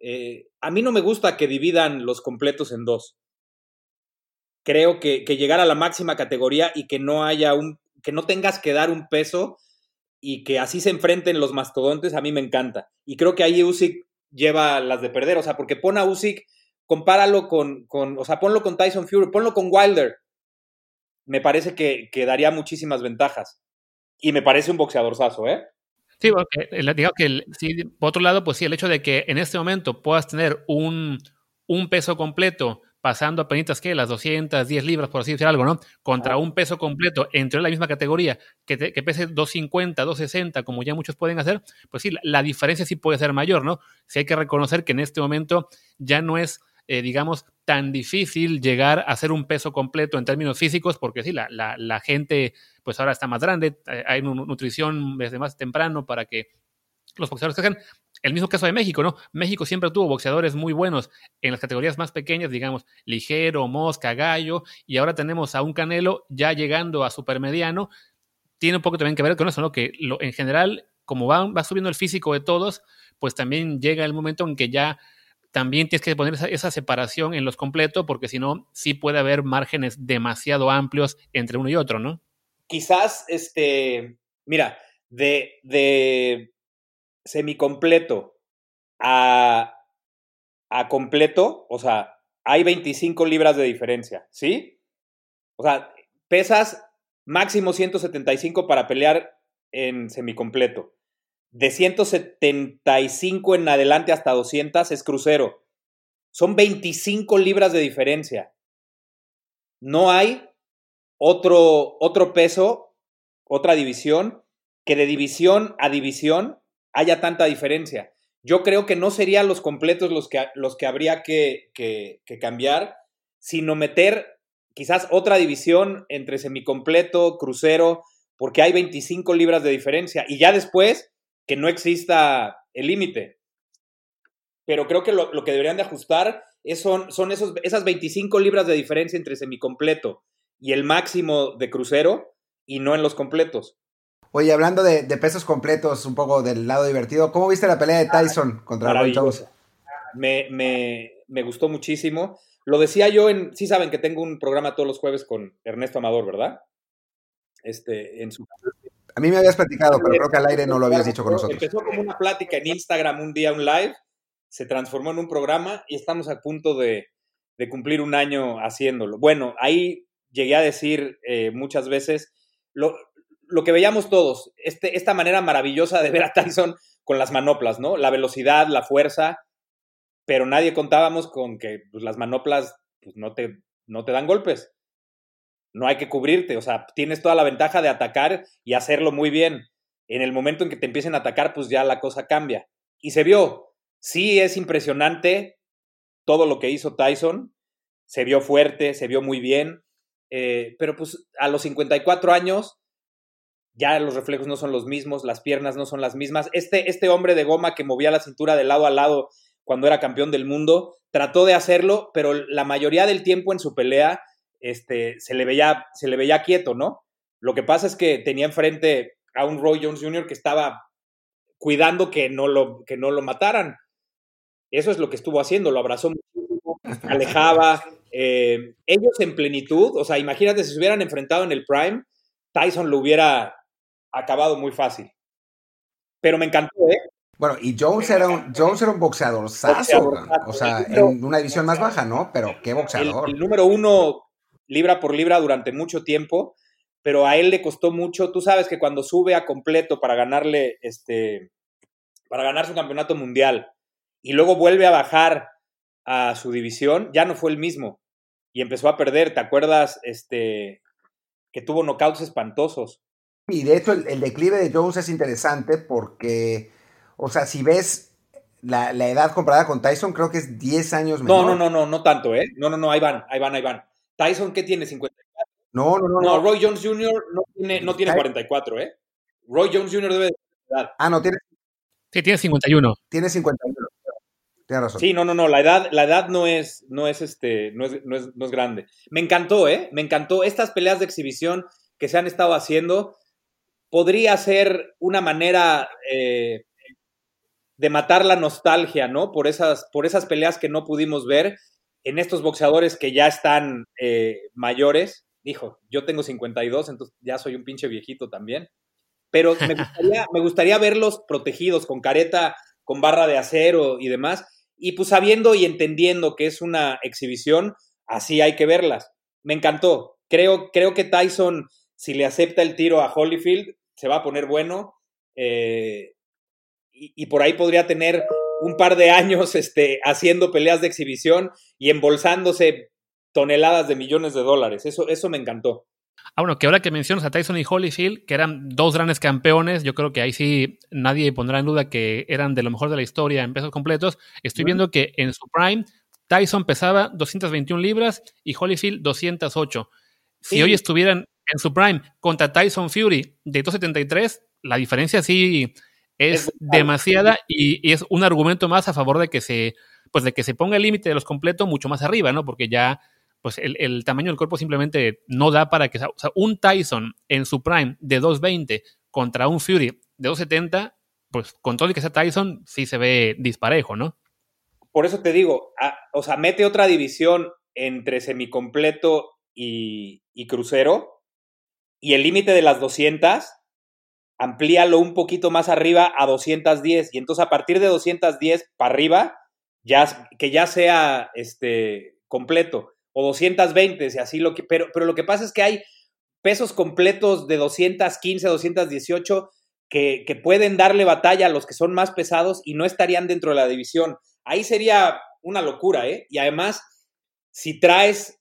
Eh, a mí no me gusta que dividan los completos en dos. Creo que, llegar a la máxima categoría y que no haya un, que no tengas que dar un peso y que así se enfrenten los mastodontes, a mí me encanta. Y creo que ahí Usyk lleva las de perder, o sea, porque pone a Usyk compáralo con, con, o sea, ponlo con Tyson Fury, ponlo con Wilder. Me parece que, que daría muchísimas ventajas. Y me parece un boxeador saso, ¿eh? Sí, porque, digamos que, sí, por otro lado, pues sí, el hecho de que en este momento puedas tener un, un peso completo pasando apenas que las 210 libras, por así decir algo, ¿no? Contra un peso completo entre la misma categoría que, que, pese 250, 260, como ya muchos pueden hacer, pues sí, la, la, diferencia sí puede ser mayor, ¿no? Sí hay que reconocer que en este momento ya no es eh, digamos, tan difícil llegar a hacer un peso completo en términos físicos, porque sí, la, la, gente pues ahora está más grande, eh, hay nutrición desde más temprano para que los boxeadores crezcan. El mismo caso de México, ¿no? México siempre tuvo boxeadores muy buenos en las categorías más pequeñas, digamos, ligero, mosca, gallo, y ahora tenemos a un Canelo ya llegando a supermediano. Tiene un poco también que ver con eso, ¿no? Que lo, en general, como va, va subiendo el físico de todos, pues también llega el momento en que ya también tienes que poner esa, separación en los completos, porque si no, sí puede haber márgenes demasiado amplios entre uno y otro, ¿no? Quizás, este, mira, de, de semicompleto a, a completo, o sea, hay 25 libras de diferencia, ¿sí? O sea, pesas máximo 175 para pelear en semicompleto de 175 en adelante hasta 200 es crucero. Son 25 libras de diferencia. No hay otro, otro peso, otra división, que de división a división haya tanta diferencia. Yo creo que no serían los completos los que, los que habría que, que, que cambiar, sino meter quizás otra división entre semicompleto, crucero, porque hay 25 libras de diferencia. Y ya después, que no exista el límite. Pero creo que lo, lo, que deberían de ajustar es, son, son esos, esas 25 libras de diferencia entre semicompleto y el máximo de crucero y no en los completos. Oye, hablando de, de, pesos completos, un poco del lado divertido, ¿cómo viste la pelea de Tyson contra Roy? Me, me, me, gustó muchísimo. Lo decía yo en, sí saben que tengo un programa todos los jueves con Ernesto Amador, ¿verdad? Este, en su... A mí me habías platicado, pero creo que al aire no lo habías dicho con nosotros. Empezó como una plática en Instagram un día, un live, se transformó en un programa y estamos a punto de, de cumplir un año haciéndolo. Bueno, ahí llegué a decir eh, muchas veces lo, lo, que veíamos todos, este, esta manera maravillosa de ver a Tyson con las manoplas, ¿no? La velocidad, la fuerza, pero nadie contábamos con que pues, las manoplas pues, no, te, no te dan golpes. No hay que cubrirte, o sea, tienes toda la ventaja de atacar y hacerlo muy bien. En el momento en que te empiecen a atacar, pues ya la cosa cambia. Y se vio, sí es impresionante todo lo que hizo Tyson, se vio fuerte, se vio muy bien, eh, pero pues a los 54 años ya los reflejos no son los mismos, las piernas no son las mismas. Este, este hombre de goma que movía la cintura de lado a lado cuando era campeón del mundo, trató de hacerlo, pero la mayoría del tiempo en su pelea este, se, le veía, se le veía quieto, ¿no? Lo que pasa es que tenía enfrente a un Roy Jones Jr. que estaba cuidando que no lo, que no lo mataran. Eso es lo que estuvo haciendo, lo abrazó muchísimo, alejaba. Eh, ellos en plenitud, o sea, imagínate si se hubieran enfrentado en el Prime, Tyson lo hubiera acabado muy fácil. Pero me encantó, ¿eh? Bueno, y Jones era un, Jones era un boxeador sazo, o sea, en una división más baja, ¿no? Pero qué boxeador. El, el, número uno libra por libra durante mucho tiempo, pero a él le costó mucho. Tú sabes que cuando sube a completo para ganarle, este, para ganar su campeonato mundial y luego vuelve a bajar a su división, ya no fue el mismo y empezó a perder. ¿Te acuerdas, este, que tuvo knockouts espantosos? Y de hecho el, el, declive de Jones es interesante porque, o sea, si ves la, la, edad comparada con Tyson, creo que es 10 años menor. No, no, no, no, no tanto, ¿eh? No, no, no, ahí van, ahí van, ahí van. Tyson, ¿qué tiene? 54. No, no, no. No, Roy Jones Jr. no tiene, no tiene 44, ¿eh? Roy Jones Jr. debe de edad. Ah, no, tiene. Sí, tiene 51. Tiene 51. Tienes razón. Sí, no, no, no. La edad, la edad no es, no es este, no es, no es, no es grande. Me encantó, ¿eh? Me encantó. Estas peleas de exhibición que se han estado haciendo podría ser una manera eh, de matar la nostalgia, ¿no? Por esas, por esas peleas que no pudimos ver en estos boxeadores que ya están eh, mayores. Dijo, yo tengo 52, entonces ya soy un pinche viejito también. Pero me gustaría, me gustaría verlos protegidos con careta, con barra de acero y demás. Y pues sabiendo y entendiendo que es una exhibición, así hay que verlas. Me encantó. Creo, creo que Tyson, si le acepta el tiro a Holyfield, se va a poner bueno. Eh, y, y, por ahí podría tener un par de años este, haciendo peleas de exhibición y embolsándose toneladas de millones de dólares. Eso, eso me encantó. Ah, bueno, que ahora que mencionas a Tyson y Holyfield, que eran dos grandes campeones, yo creo que ahí sí nadie pondrá en duda que eran de lo mejor de la historia en pesos completos. Estoy viendo que en su prime Tyson pesaba 221 libras y Holyfield 208. Si sí. hoy estuvieran en su prime contra Tyson Fury de 273, la diferencia sí es, es demasiada y, y, es un argumento más a favor de que se, pues de que se ponga el límite de los completos mucho más arriba, ¿no? Porque ya pues el, el, tamaño del cuerpo simplemente no da para que, o sea, un Tyson en su prime de 220 contra un Fury de 270, pues con todo el que sea Tyson, sí se ve disparejo, ¿no? Por eso te digo, a, o sea, mete otra división entre semicompleto y, y crucero, y el límite de las 200, amplíalo un poquito más arriba a 210, y entonces a partir de 210 para arriba, ya, que ya sea este, completo o 220, si así lo que, pero, pero lo que pasa es que hay pesos completos de 215, 218 que, que pueden darle batalla a los que son más pesados y no estarían dentro de la división. Ahí sería una locura, ¿eh? Y además, si traes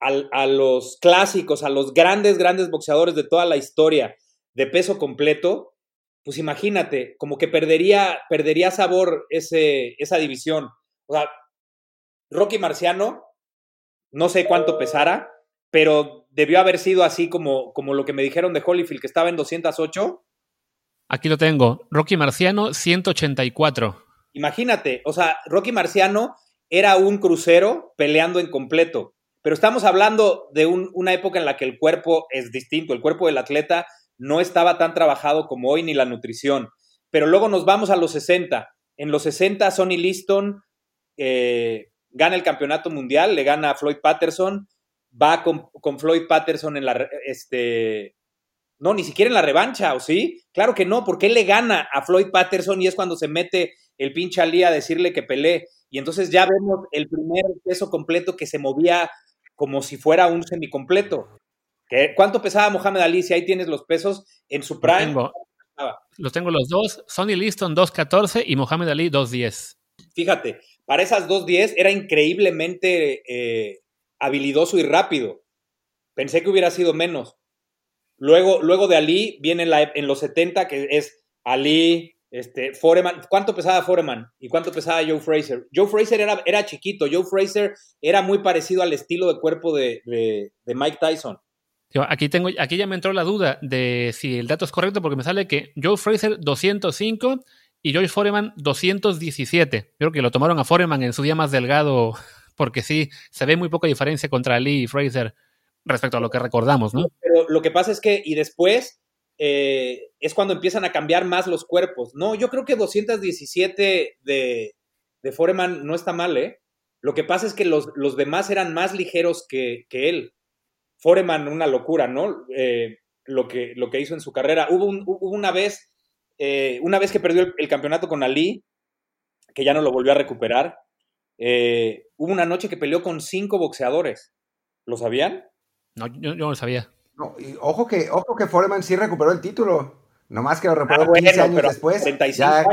a, los clásicos, a los grandes, grandes boxeadores de toda la historia de peso completo, pues imagínate, como que perdería, perdería sabor ese, esa división. O sea, Rocky Marciano, no sé cuánto pesara, pero debió haber sido así como, como lo que me dijeron de Holyfield, que estaba en 208. Aquí lo tengo. Rocky Marciano, 184. Imagínate, o sea, Rocky Marciano era un crucero peleando en completo. Pero estamos hablando de una época en la que el cuerpo es distinto, el cuerpo del atleta no estaba tan trabajado como hoy ni la nutrición. Pero luego nos vamos a los 60. En los 60, Sonny Liston eh, gana el campeonato mundial, le gana a Floyd Patterson, va con, Floyd Patterson en la, este, no, ni siquiera en la revancha, ¿o sí? Claro que no, porque él le gana a Floyd Patterson y es cuando se mete el pinche Ali a decirle que pelee. Y entonces ya vemos el primer peso completo que se movía como si fuera un semicompleto. ¿Cuánto pesaba Mohamed Ali? Si ahí tienes los pesos en su prime. Los tengo, los dos. Sonny Liston 2.14 y Mohamed Ali 2.10. Fíjate, para esas 2.10 era increíblemente eh, habilidoso y rápido. Pensé que hubiera sido menos. Luego, luego de Ali viene en, en los 70, que es Ali, este, Foreman, ¿cuánto pesaba Foreman? ¿Y cuánto pesaba Joe Fraser? Joe Fraser era, era chiquito, Joe Fraser era muy parecido al estilo de cuerpo de, Mike Tyson. Aquí, tengo, aquí ya me entró la duda de si el dato es correcto porque me sale que Joe Fraser 205 y Joe Foreman 217. Creo que lo tomaron a Foreman en su día más delgado porque sí, se ve muy poca diferencia contra Lee y Fraser respecto a lo que recordamos, ¿no? Pero lo que pasa es que, y después, eh, es cuando empiezan a cambiar más los cuerpos. No, yo creo que 217 de, de Foreman no está mal, ¿eh? Lo que pasa es que los, los demás eran más ligeros que, que él. Foreman, una locura, ¿no? Eh, lo, que, lo que hizo en su carrera. Hubo, una vez, eh, una vez que perdió el, campeonato con Ali, que ya no lo volvió a recuperar. hubo una noche que peleó con cinco boxeadores. ¿Lo sabían? No, yo no lo sabía. No, y ojo que, ojo que Foreman sí recuperó el título. Nomás que lo recuperó 15 ah, años después. Ya,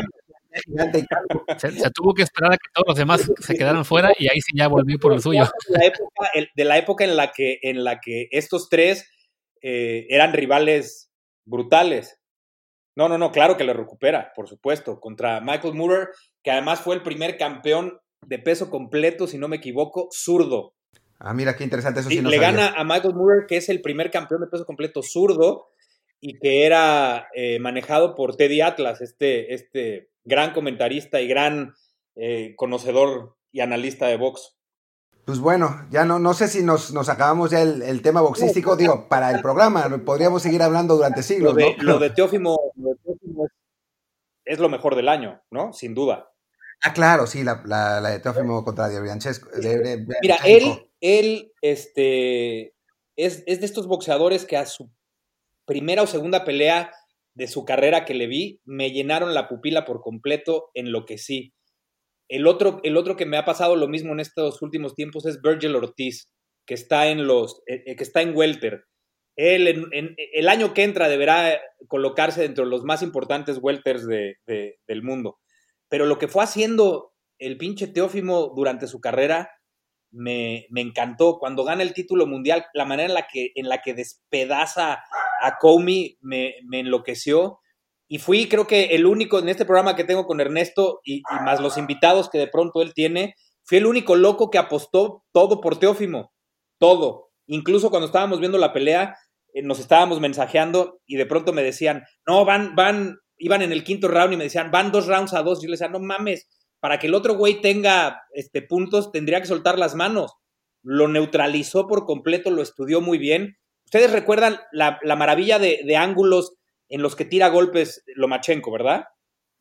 se, tuvo que esperar a que todos los demás se quedaran fuera y ahí sí ya volvió por el suyo. De la época, en, la que, en la que estos tres eh, eran rivales brutales. No, no, no, claro que lo recupera, por supuesto, contra Michael Moorer, que además fue el primer campeón de peso completo, si no me equivoco, zurdo. Ah, mira, qué interesante eso sí, Le gana a Michael Moorer, que es el primer campeón de peso completo zurdo y que era eh, manejado por Teddy Atlas, este, este gran comentarista y gran eh, conocedor y analista de box. Pues bueno, ya no, no sé si nos, nos acabamos ya el, tema boxístico, digo, para el programa, podríamos seguir hablando durante siglos. Lo de, lo de Teófimo, es lo mejor del año, ¿no? Sin duda. Ah, claro, sí, la, de Teófimo contra Diabrianchesco. Mira, él, él este, es, es, de estos boxeadores que a su primera o segunda pelea de su carrera que le vi, me llenaron la pupila por completo, en lo que sí. El otro, el otro que me ha pasado lo mismo en estos últimos tiempos es Virgil Ortiz, que está en los, eh, eh, que está en welter. Él el año que entra deberá colocarse dentro de los más importantes welters de, del mundo. Pero lo que fue haciendo el pinche Teófimo durante su carrera me, encantó. Cuando gana el título mundial, la manera en la que, en la que despedaza a Comey me, enloqueció. Y fui, creo que el único en este programa que tengo con Ernesto y, más los invitados que de pronto él tiene, fui el único loco que apostó todo por Teófimo. Todo. Incluso cuando estábamos viendo la pelea, eh, nos estábamos mensajeando y de pronto me decían, no, van, van, iban en el quinto round y me decían, van dos rounds a dos. Y yo les decía, no mames, para que el otro güey tenga este, puntos, tendría que soltar las manos. Lo neutralizó por completo, lo estudió muy bien. Ustedes recuerdan la, maravilla de, ángulos en los que tira golpes Lomachenko, ¿verdad?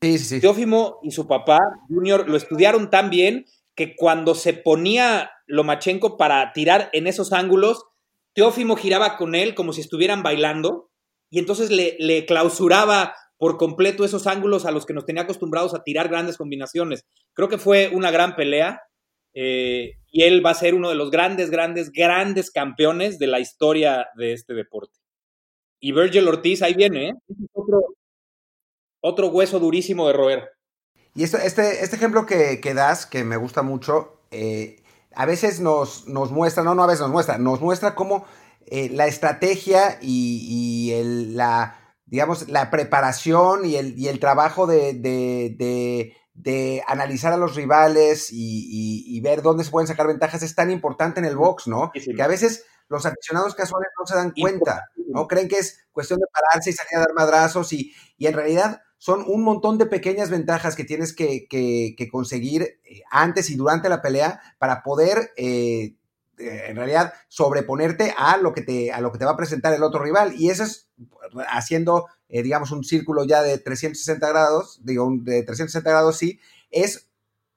Sí, sí, sí. Teófimo y su papá, Junior, lo estudiaron tan bien que cuando se ponía Lomachenko para tirar en esos ángulos, Teófimo giraba con él como si estuvieran bailando y entonces le, le clausuraba por completo esos ángulos a los que nos tenía acostumbrados a tirar grandes combinaciones. Creo que fue una gran pelea eh, y él va a ser uno de los grandes, grandes, grandes campeones de la historia de este deporte. Y Virgil Ortiz ahí viene, ¿eh? Otro, hueso durísimo de roer. Y este, este, este ejemplo que, que, das, que me gusta mucho, eh, a veces nos, nos muestra, no, no a veces nos muestra, nos muestra cómo eh, la estrategia y, el, la, digamos, la preparación y el, y el trabajo de, de, de, analizar a los rivales y, y, ver dónde se pueden sacar ventajas es tan importante en el box, ¿no? Que a veces los aficionados casuales no se dan cuenta, ¿no? Creen que es cuestión de pararse y salir a dar madrazos y, y en realidad son un montón de pequeñas ventajas que tienes que, que, que conseguir eh, antes y durante la pelea para poder eh, eh, en realidad sobreponerte a lo que te a lo que te va a presentar el otro rival y eso es haciendo eh, digamos un círculo ya de 360 grados digo de 360 grados sí es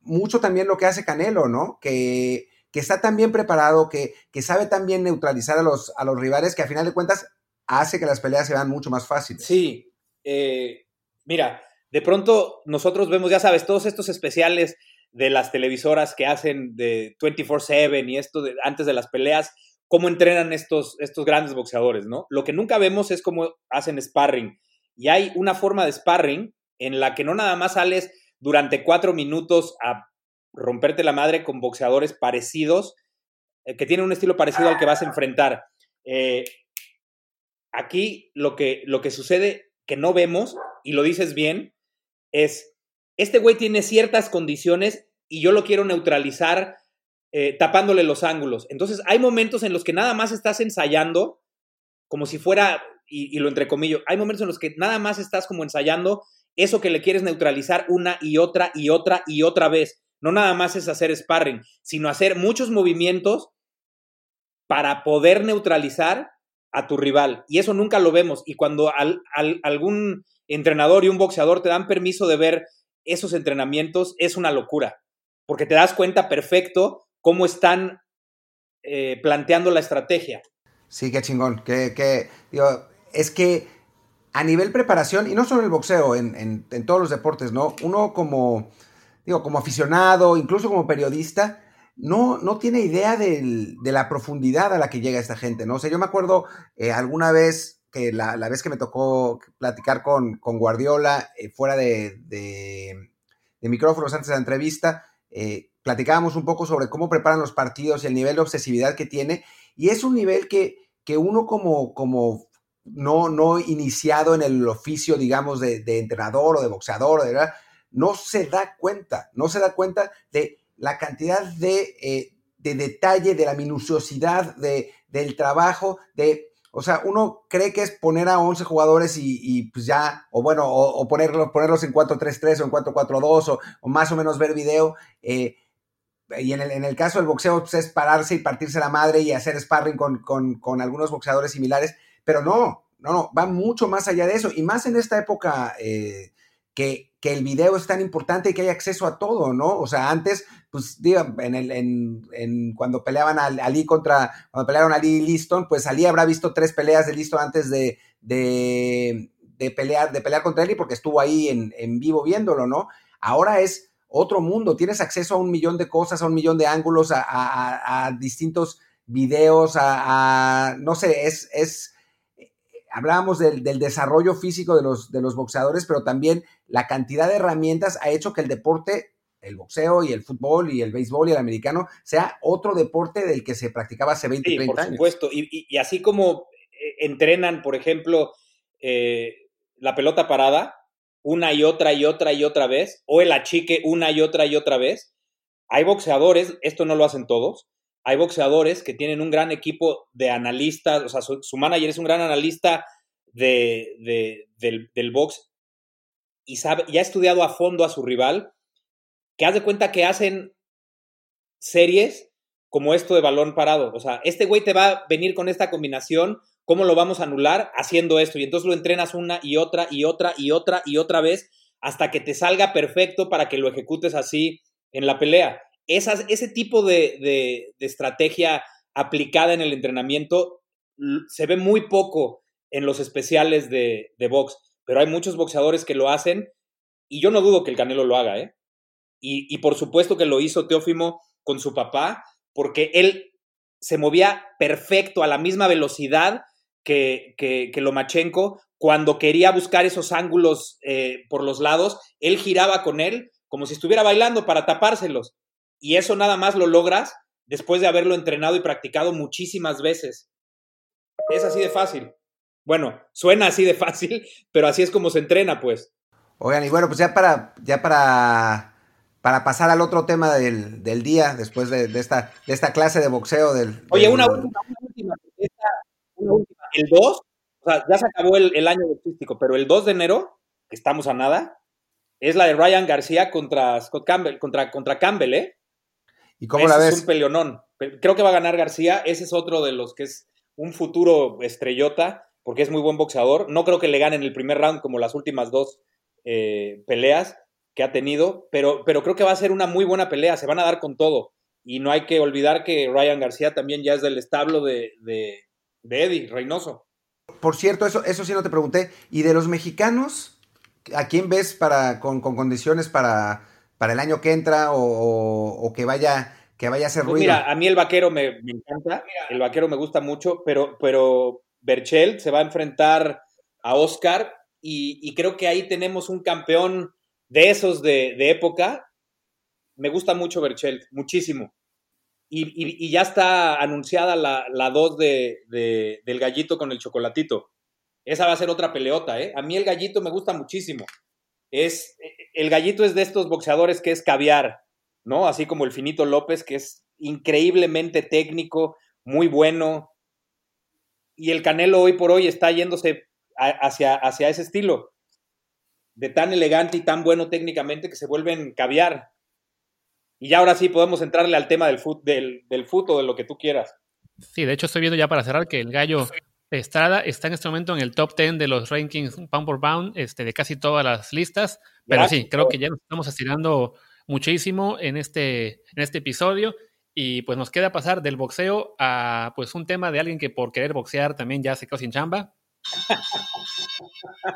mucho también lo que hace Canelo no que, que está tan bien preparado que, que sabe tan bien neutralizar a los a los rivales que a final de cuentas hace que las peleas se vean mucho más fáciles sí eh, mira de pronto nosotros vemos ya sabes todos estos especiales de las televisoras que hacen de 24/7 y esto antes de las peleas, cómo entrenan estos, estos grandes boxeadores, ¿no? Lo que nunca vemos es cómo hacen sparring. Y hay una forma de sparring en la que no nada más sales durante cuatro minutos a romperte la madre con boxeadores parecidos, eh, que tienen un estilo parecido al que vas a enfrentar. Eh, aquí lo que, lo que sucede que no vemos, y lo dices bien, es este güey tiene ciertas condiciones y yo lo quiero neutralizar eh, tapándole los ángulos. Entonces hay momentos en los que nada más estás ensayando, como si fuera, y, y lo entrecomillo, hay momentos en los que nada más estás como ensayando eso que le quieres neutralizar una y otra y otra y otra vez. No nada más es hacer sparring, sino hacer muchos movimientos para poder neutralizar a tu rival. Y eso nunca lo vemos. Y cuando algún entrenador y un boxeador te dan permiso de ver esos entrenamientos es una locura, porque te das cuenta perfecto cómo están eh, planteando la estrategia. Sí, qué chingón. Que, es que a nivel preparación, y no solo en el boxeo, en, todos los deportes, ¿no? Uno como, digo, como aficionado, incluso como periodista, no, no tiene idea de la profundidad a la que llega esta gente, ¿no? O sea, yo me acuerdo eh, alguna vez que la, vez que me tocó platicar con, Guardiola eh, fuera de, micrófonos antes de la entrevista, eh, platicábamos un poco sobre cómo preparan los partidos y el nivel de obsesividad que tiene. Y es un nivel que, que uno como, como no, no iniciado en el oficio, digamos, de, entrenador o de boxeador, ¿verdad? no se da cuenta, no se da cuenta de la cantidad de, eh, de detalle, de la minuciosidad, de, del trabajo, de o sea, uno cree que es poner a 11 jugadores y, pues ya, o bueno, o, ponerlos, ponerlos en 4-3-3 o en 4-4-2 o, más o menos ver video. Eh, y en el, en el, caso del boxeo pues es pararse y partirse la madre y hacer sparring con, con, algunos boxeadores similares, pero no, no, no, va mucho más allá de eso. Y más en esta época eh, que, que, el video es tan importante y que hay acceso a todo, ¿no? O sea, antes pues digo, en el, en, cuando peleaban a Ali contra, cuando pelearon a Ali y Liston, pues Ali habrá visto tres peleas de Liston antes de, de, pelear, de pelear contra él porque estuvo ahí en, vivo viéndolo, ¿no? Ahora es otro mundo, tienes acceso a un millón de cosas, a un millón de ángulos, a, distintos videos, a, no sé, es, es hablábamos del, del, desarrollo físico de los, de los boxeadores, pero también la cantidad de herramientas ha hecho que el deporte el boxeo y el fútbol y el béisbol y el americano sea otro deporte del que se practicaba hace 20, sí, 30 por supuesto. Y, así como eh, entrenan, por ejemplo, eh, la pelota parada una y otra y otra y otra vez, o el achique una y otra y otra vez, hay boxeadores, esto no lo hacen todos, hay boxeadores que tienen un gran equipo de analistas, o sea, su, manager es un gran analista de, del, box y, sabe, y ha estudiado a fondo a su rival que haz de cuenta que hacen series como esto de balón parado. O sea, este güey te va a venir con esta combinación, ¿cómo lo vamos a anular? Haciendo esto. Y entonces lo entrenas una y otra y otra y otra y otra vez hasta que te salga perfecto para que lo ejecutes así en la pelea. Ese tipo de, estrategia aplicada en el entrenamiento se ve muy poco en los especiales de, de box, pero hay muchos boxeadores que lo hacen y yo no dudo que el Canelo lo haga, ¿eh? Y, por supuesto que lo hizo Teófimo con su papá, porque él se movía perfecto a la misma velocidad que, que, Lomachenko. Cuando quería buscar esos ángulos eh, por los lados, él giraba con él como si estuviera bailando para tapárselos. Y eso nada más lo logras después de haberlo entrenado y practicado muchísimas veces. Es así de fácil. Bueno, suena así de fácil, pero así es como se entrena, pues. Oigan, y bueno, pues ya para, ya para, para pasar al otro tema del, día, después de, esta, de esta clase de boxeo del... Oye, Una, última, una, última, El 2, o sea, ya se acabó el, año boxístico, pero el 2 de enero, estamos a nada, es la de Ryan García contra Scott Campbell, contra, contra Campbell, ¿eh? ¿Y cómo la ves? Es un peleonón. Creo que va a ganar García. Ese es otro de los que es un futuro estrellota, porque es muy buen boxeador. No creo que le ganen el primer round como las últimas dos eh, peleas que ha tenido, pero, pero creo que va a ser una muy buena pelea. Se van a dar con todo. Y no hay que olvidar que Ryan García también ya es del establo de, de, Eddie Reynoso. Por cierto, eso, eso sí no te pregunté. ¿Y de los mexicanos, a quién ves para, con, con condiciones para para el año que entra o, que vaya que vaya a ser pues ruido. Mira, a mí el vaquero me, encanta, el vaquero me gusta mucho, pero, pero Berchel se va a enfrentar a Oscar y, creo que ahí tenemos un campeón de esos de, época. Me gusta mucho Berchel, muchísimo. Y, ya está anunciada la 2 de, del gallito con el chocolatito. Esa va a ser otra peleota, ¿eh? A mí el gallito me gusta muchísimo. Es, el gallito es de estos boxeadores que es caviar, ¿no? Así como el Finito López, que es increíblemente técnico, muy bueno. Y el Canelo hoy por hoy está yéndose hacia, hacia ese estilo, de tan elegante y tan bueno técnicamente que se vuelven caviar. Y ya ahora sí podemos entrarle al tema del fut, del, del o de lo que tú quieras. Sí, de hecho estoy viendo ya para cerrar que el gallo Estrada está en este momento en el top 10 de los rankings pound por pound este, de casi todas las listas. Pero sí, creo que ya nos estamos estirando muchísimo en este, en este episodio. Y pues nos queda pasar del boxeo a pues un tema de alguien que por querer boxear también ya se quedó sin chamba.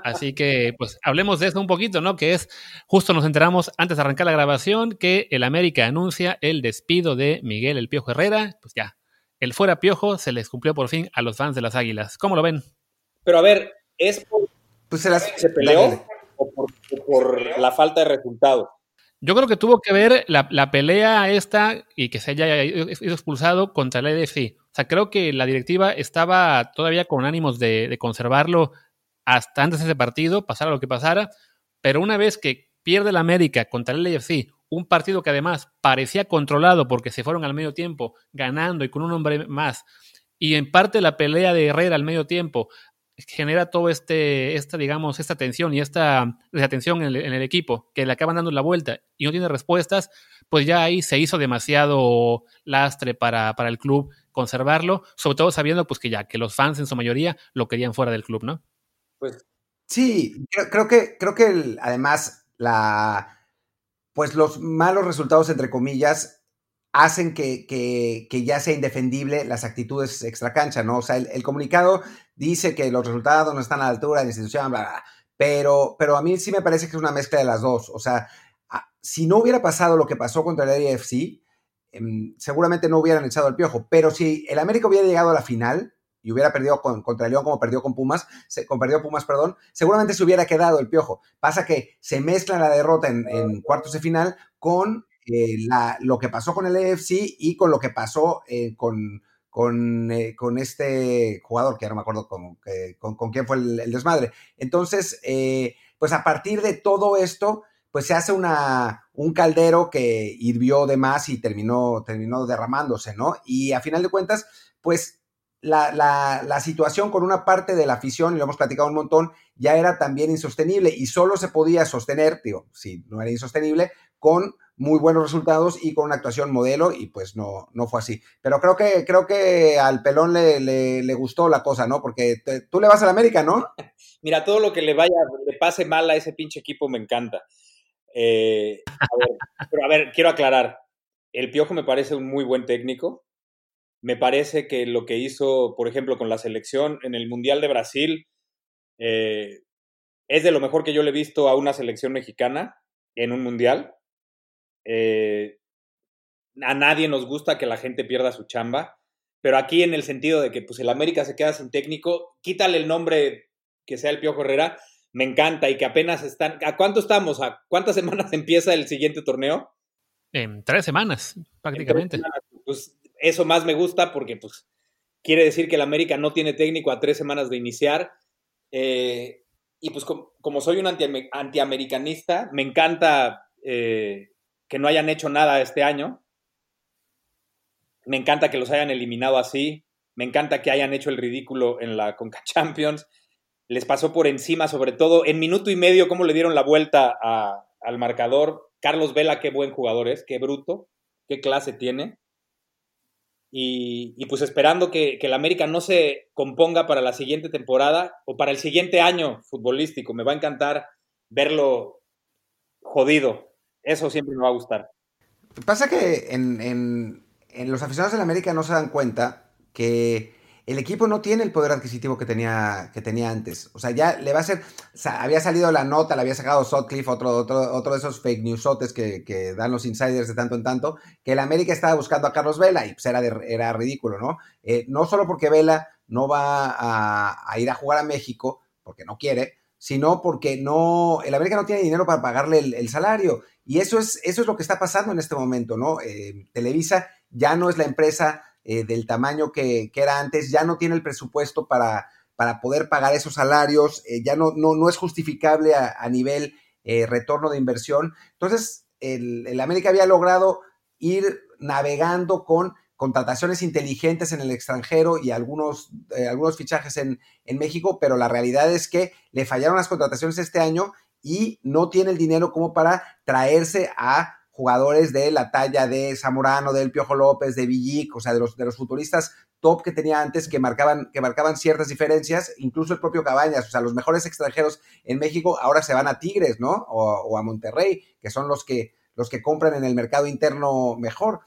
Así que pues hablemos de eso un poquito, ¿no? Que es, justo nos enteramos antes de arrancar la grabación que el América anuncia el despido de Miguel El Piojo Herrera. Pues ya, el fuera piojo se les cumplió por fin a los fans de las Águilas. ¿Cómo lo ven? Pero a ver, ¿es por pues se, peleó o por, la falta de resultado? Yo creo que tuvo que ver la, pelea esta y que se haya ido expulsado contra el EDC. O sea, creo que la directiva estaba todavía con ánimos de, de conservarlo hasta antes de ese partido, pasara lo que pasara, pero una vez que pierde la América contra el LFC un partido que además parecía controlado porque se fueron al medio tiempo ganando y con un hombre más, y en parte la pelea de Herrera al medio tiempo genera todo este, esta, digamos, esta tensión y esta desatención en el, equipo, que le acaban dando la vuelta y no tiene respuestas, pues ya ahí se hizo demasiado lastre para, para el club conservarlo, sobre todo sabiendo pues que ya, que los fans en su mayoría lo querían fuera del club, ¿no? Pues sí, creo, que, creo que además la pues los malos resultados, entre comillas, hacen que, ya sea indefendible las actitudes extracancha, ¿no? O sea, el, comunicado dice que los resultados no están a la altura de la institución, bla, bla, pero, pero a mí sí me parece que es una mezcla de las dos. O sea, si no hubiera pasado lo que pasó contra el AFC, em, seguramente no hubieran echado el piojo, pero si el América hubiera llegado a la final, y hubiera perdido contra el León como perdió con Pumas, se, con perdió Pumas, perdón, seguramente se hubiera quedado el piojo. Pasa que se mezcla la derrota en, cuartos de final con eh, lo que pasó con el EFC y con lo que pasó eh, con, eh, con, este jugador, que ahora no me acuerdo con, con, quién fue el, desmadre. Entonces, pues a partir de todo esto, pues se hace una, un caldero que hirvió de más y terminó, terminó derramándose, ¿no? Y a final de cuentas, pues la, la, la, situación con una parte de la afición, y lo hemos platicado un montón, ya era también insostenible y solo se podía sostener, digo, si no era insostenible, con muy buenos resultados y con una actuación modelo y pues no, no fue así. Pero creo que, creo que al pelón le, le, gustó la cosa, ¿no? Porque tú le vas al América, ¿no? Mira, todo lo que le vaya, le pase mal a ese pinche equipo me encanta. Eh, pero a ver, quiero aclarar, el Piojo me parece un muy buen técnico, me parece que lo que hizo, por ejemplo, con la selección en el Mundial de Brasil, eh, es de lo mejor que yo le he visto a una selección mexicana en un Mundial. Eh, a nadie nos gusta que la gente pierda su chamba, pero aquí en el sentido de que pues el América se queda sin técnico, quítale el nombre que sea el Piojo Herrera, me encanta y que apenas están, ¿a cuánto estamos? ¿A cuántas semanas empieza el siguiente torneo? En tres semanas, prácticamente. Pues eso más me gusta porque pues quiere decir que el América no tiene técnico a tres semanas de iniciar. Eh, y pues como, soy un anti, antiamericanista, me encanta eh, que no hayan hecho nada este año. Me encanta que los hayan eliminado así. Me encanta que hayan hecho el ridículo en la Conca Champions. Les pasó por encima, sobre todo en minuto y medio, cómo le dieron la vuelta al marcador. Carlos Vela, qué buen jugador es, qué bruto, qué clase tiene. Y, pues esperando que, que el América no se componga para la siguiente temporada o para el siguiente año futbolístico. Me va a encantar verlo jodido. Eso siempre me va a gustar. Pasa que en, en, en los aficionados del América no se dan cuenta que el equipo no tiene el poder adquisitivo que tenía, que tenía antes. O sea, ya le va a ser. había salido la nota, la había sacado Sotcliffe, otro, otro, otro de esos fake newsotes que, dan los insiders de tanto en tanto, que el América estaba buscando a Carlos Vela y pues era, era ridículo, ¿no? Eh, no solo porque Vela no va a, ir a jugar a México, porque no quiere, sino porque no, el América no tiene dinero para pagarle el, salario. Y eso es, eso es lo que está pasando en este momento, ¿no? Eh, Televisa ya no es la empresa eh, del tamaño que, era antes, ya no tiene el presupuesto para, para poder pagar esos salarios, eh, ya no, no, no, es justificable a, nivel eh, retorno de inversión. Entonces, el, América había logrado ir navegando con contrataciones inteligentes en el extranjero y algunos, algunos fichajes en, en, México, pero la realidad es que le fallaron las contrataciones este año y no tiene el dinero como para traerse a jugadores de la talla de Zamorano, del Piojo López, de Villic, o sea, de los, de los futuristas top que tenía antes que marcaban, que marcaban ciertas diferencias, incluso el propio Cabañas, o sea, los mejores extranjeros en México ahora se van a Tigres, ¿no? O, a Monterrey, que son los que, los que compran en el mercado interno mejor.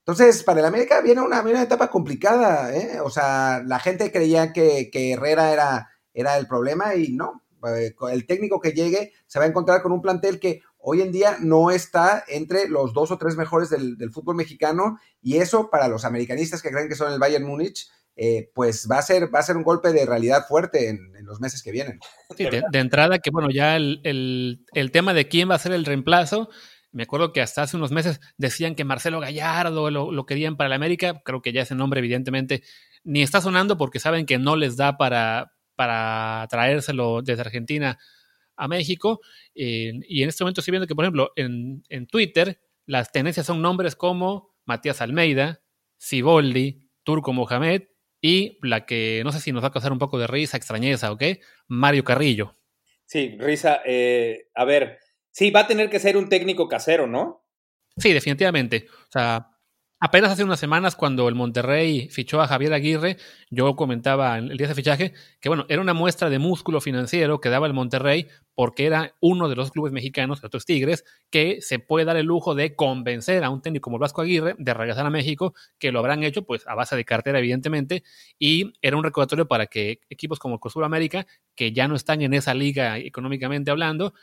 Entonces, para el América viene una, una etapa complicada, ¿eh? O sea, la gente creía que, que Herrera era, era el problema y no. Eh, el técnico que llegue se va a encontrar con un plantel que hoy en día no está entre los dos o tres mejores del, fútbol mexicano y eso para los americanistas que creen que son el Bayern Múnich, eh, pues va a, ser, va a ser un golpe de realidad fuerte en, los meses que vienen. de, entrada que bueno, ya el, tema de quién va a ser el reemplazo, me acuerdo que hasta hace unos meses decían que Marcelo Gallardo lo, lo querían para el América, creo que ya ese nombre evidentemente ni está sonando porque saben que no les da para, para traérselo desde Argentina a México. Eh, y en este momento estoy viendo que, por ejemplo, en, Twitter las tendencias son nombres como Matías Almeida, Siboldi, Turco Mohamed y la que no sé si nos va a causar un poco de risa, extrañeza o qué, Mario Carrillo. Sí, risa. Eh, a ver, sí, va a tener que ser un técnico casero, ¿no? Sí, definitivamente. O sea, Apenas hace unas semanas, cuando el Monterrey fichó a Javier Aguirre, yo comentaba el día de fichaje que, bueno, era una muestra de músculo financiero que daba el Monterrey porque era uno de los clubes mexicanos, otros Tigres, que se puede dar el lujo de convencer a un técnico como Vasco Aguirre de regresar a México, que lo habrán hecho pues a base de cartera, evidentemente, y era un recordatorio para que equipos como el América, que ya no están en esa liga económicamente hablando,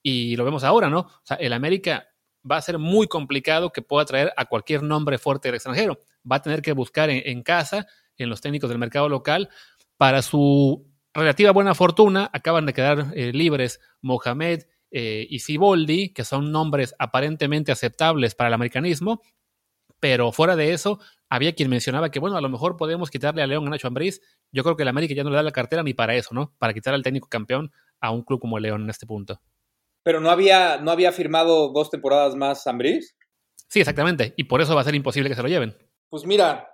y lo vemos ahora, ¿no? O sea, el América va a ser muy complicado que pueda traer a cualquier nombre fuerte del extranjero. Va a tener que buscar en, casa, en los técnicos del mercado local. Para su relativa buena fortuna, acaban de quedar eh, libres Mohamed eh, y Siboldi, que son nombres aparentemente aceptables para el americanismo. Pero fuera de eso, había quien mencionaba que, bueno, a lo mejor podemos quitarle a León a Nacho Ambriz. Yo creo que el América ya no le da la cartera ni para eso, ¿no? Para quitar al técnico campeón a un club como León en este punto. Pero no había, no había firmado dos temporadas más Ambris. Sí, exactamente. Y por eso va a ser imposible que se lo lleven. Pues mira.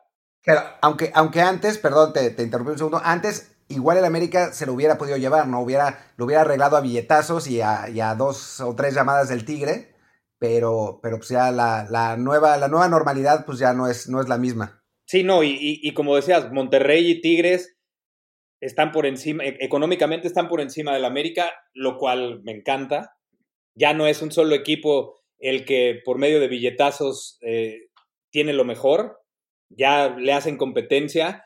aunque, aunque antes, perdón, te, te interrumpí un segundo, antes igual el América se lo hubiera podido llevar, ¿no? Hubiera, lo hubiera arreglado a billetazos y a, dos o tres llamadas del Tigre, pero, pero pues ya la, nueva, la nueva normalidad pues ya no es, no es la misma. Sí, no, y, y como decías, Monterrey y Tigres están por encima, e, económicamente están por encima del América, lo cual me encanta, ya no es un solo equipo el que por medio de billetazos eh, tiene lo mejor, ya le hacen competencia.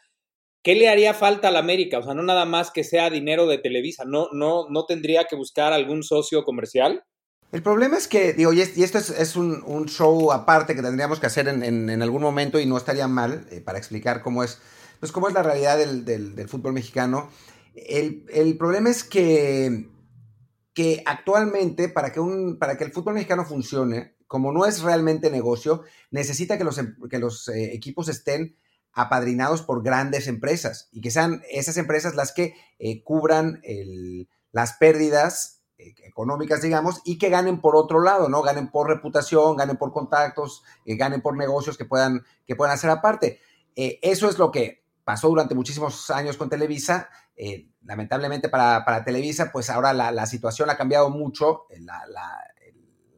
¿Qué le haría falta al América? O sea, no nada más que sea dinero de Televisa, ¿no, no, no tendría que buscar algún socio comercial? El problema es que, digo, y, esto es, un, show aparte que tendríamos que hacer en, algún momento y no estaría mal eh, para explicar cómo es, pues cómo es la realidad del, fútbol mexicano. El, problema es que que actualmente para que, un, para que el fútbol mexicano funcione, como no es realmente negocio, necesita que los, em, que los eh, equipos estén apadrinados por grandes empresas y que sean esas empresas las que eh, cubran las pérdidas eh, económicas, digamos, y que ganen por otro lado, ¿no? Ganen por reputación, ganen por contactos, ganen por negocios que puedan, que puedan hacer aparte. eso es lo que pasó durante muchísimos años con Televisa. Lamentablemente para, Televisa, pues ahora la, situación ha cambiado mucho, la,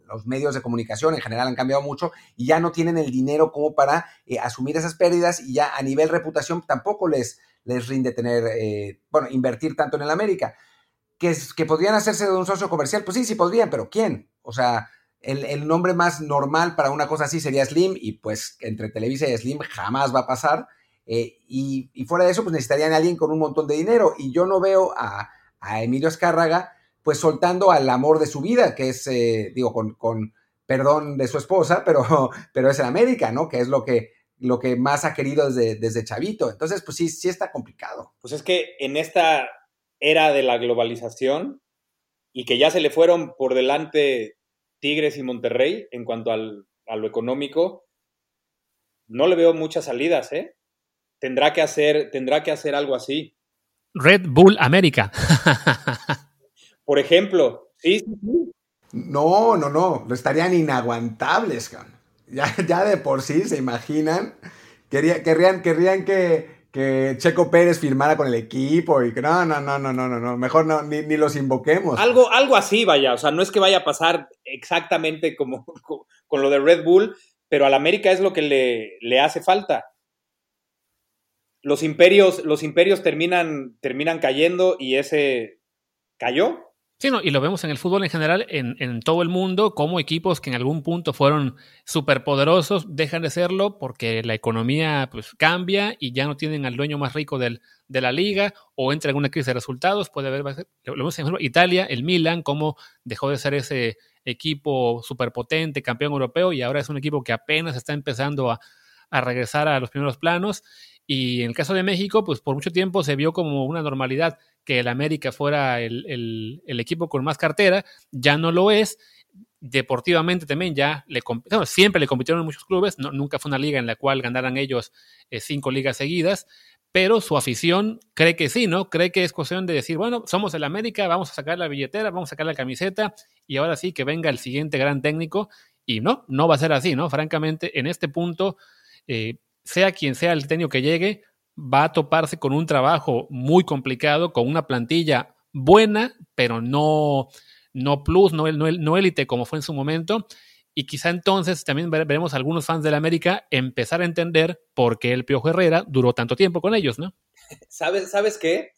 los medios de comunicación en general han cambiado mucho y ya no tienen el dinero como para eh, asumir esas pérdidas y ya a nivel reputación tampoco les, les rinde tener, eh, bueno, invertir tanto en el América. Que, que podrían hacerse de un socio comercial, pues sí, sí podrían, pero ¿quién? O sea, el, nombre más normal para una cosa así sería Slim y pues entre Televisa y Slim jamás va a pasar. Eh, y, fuera de eso, pues necesitarían a alguien con un montón de dinero. Y yo no veo a, a Emilio Escárraga pues soltando al amor de su vida, que es, eh, digo, con, perdón de su esposa, pero, pero es en América, ¿no? Que es lo que, lo que más ha querido desde, desde chavito. Entonces, pues sí, sí está complicado. Pues es que en esta era de la globalización y que ya se le fueron por delante Tigres y Monterrey en cuanto al, a lo económico, no le veo muchas salidas, ¿eh? Tendrá que hacer, tendrá que hacer algo así. Red Bull América. Por ejemplo, sí, sí, sí. No, no, no, estarían inaguantables, Ya, ya de por sí, se imaginan. querrían, querrían que, que Checo Pérez firmara con el equipo y que no, no, no, no, no, no, mejor no, ni, los invoquemos. Algo, algo así, vaya, o sea, no es que vaya a pasar exactamente como con, lo de Red Bull, pero al América es lo que le, le hace falta. Los imperios, los imperios terminan, terminan cayendo y ese cayó. Sí, no, y lo vemos en el fútbol en general, en, todo el mundo, como equipos que en algún punto fueron superpoderosos dejan de serlo porque la economía pues, cambia y ya no tienen al dueño más rico del, de la liga o entra en una crisis de resultados. Puede haber, lo vemos en Italia, el Milan, como dejó de ser ese equipo superpotente, campeón europeo, y ahora es un equipo que apenas está empezando a, a regresar a los primeros planos. Y en el caso de México, pues por mucho tiempo se vio como una normalidad que el América fuera el, equipo con más cartera, ya no lo es. Deportivamente también ya le siempre le compitieron muchos clubes, nunca fue una liga en la cual ganaran ellos eh, cinco ligas seguidas, pero su afición cree que sí, ¿no? Cree que es cuestión de decir, bueno, somos el América, vamos a sacar la billetera, vamos a sacar la camiseta y ahora sí que venga el siguiente gran técnico. Y no, no va a ser así, ¿no? Francamente, en este punto, eh, sea quien sea el técnico que llegue, va a toparse con un trabajo muy complicado, con una plantilla buena, pero no, no plus, no, no, no élite como fue en su momento. Y quizá entonces también veremos a algunos fans de la América empezar a entender por qué el Piojo Herrera duró tanto tiempo con ellos, ¿no? ¿Sabes, ¿sabes qué?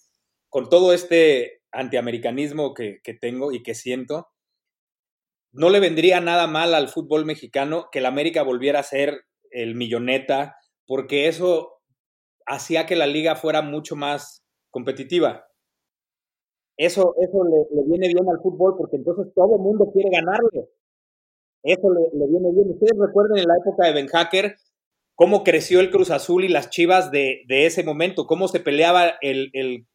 Con todo este antiamericanismo que, que tengo y que siento, no le vendría nada mal al fútbol mexicano que la América volviera a ser el milloneta, porque eso hacía que la liga fuera mucho más competitiva. Eso, eso le, viene bien al fútbol porque entonces todo el mundo quiere ganarle. Eso le, viene bien. Ustedes recuerden en la época de Ben Hacker cómo creció el Cruz Azul y las Chivas de, ese momento, cómo se peleaba el,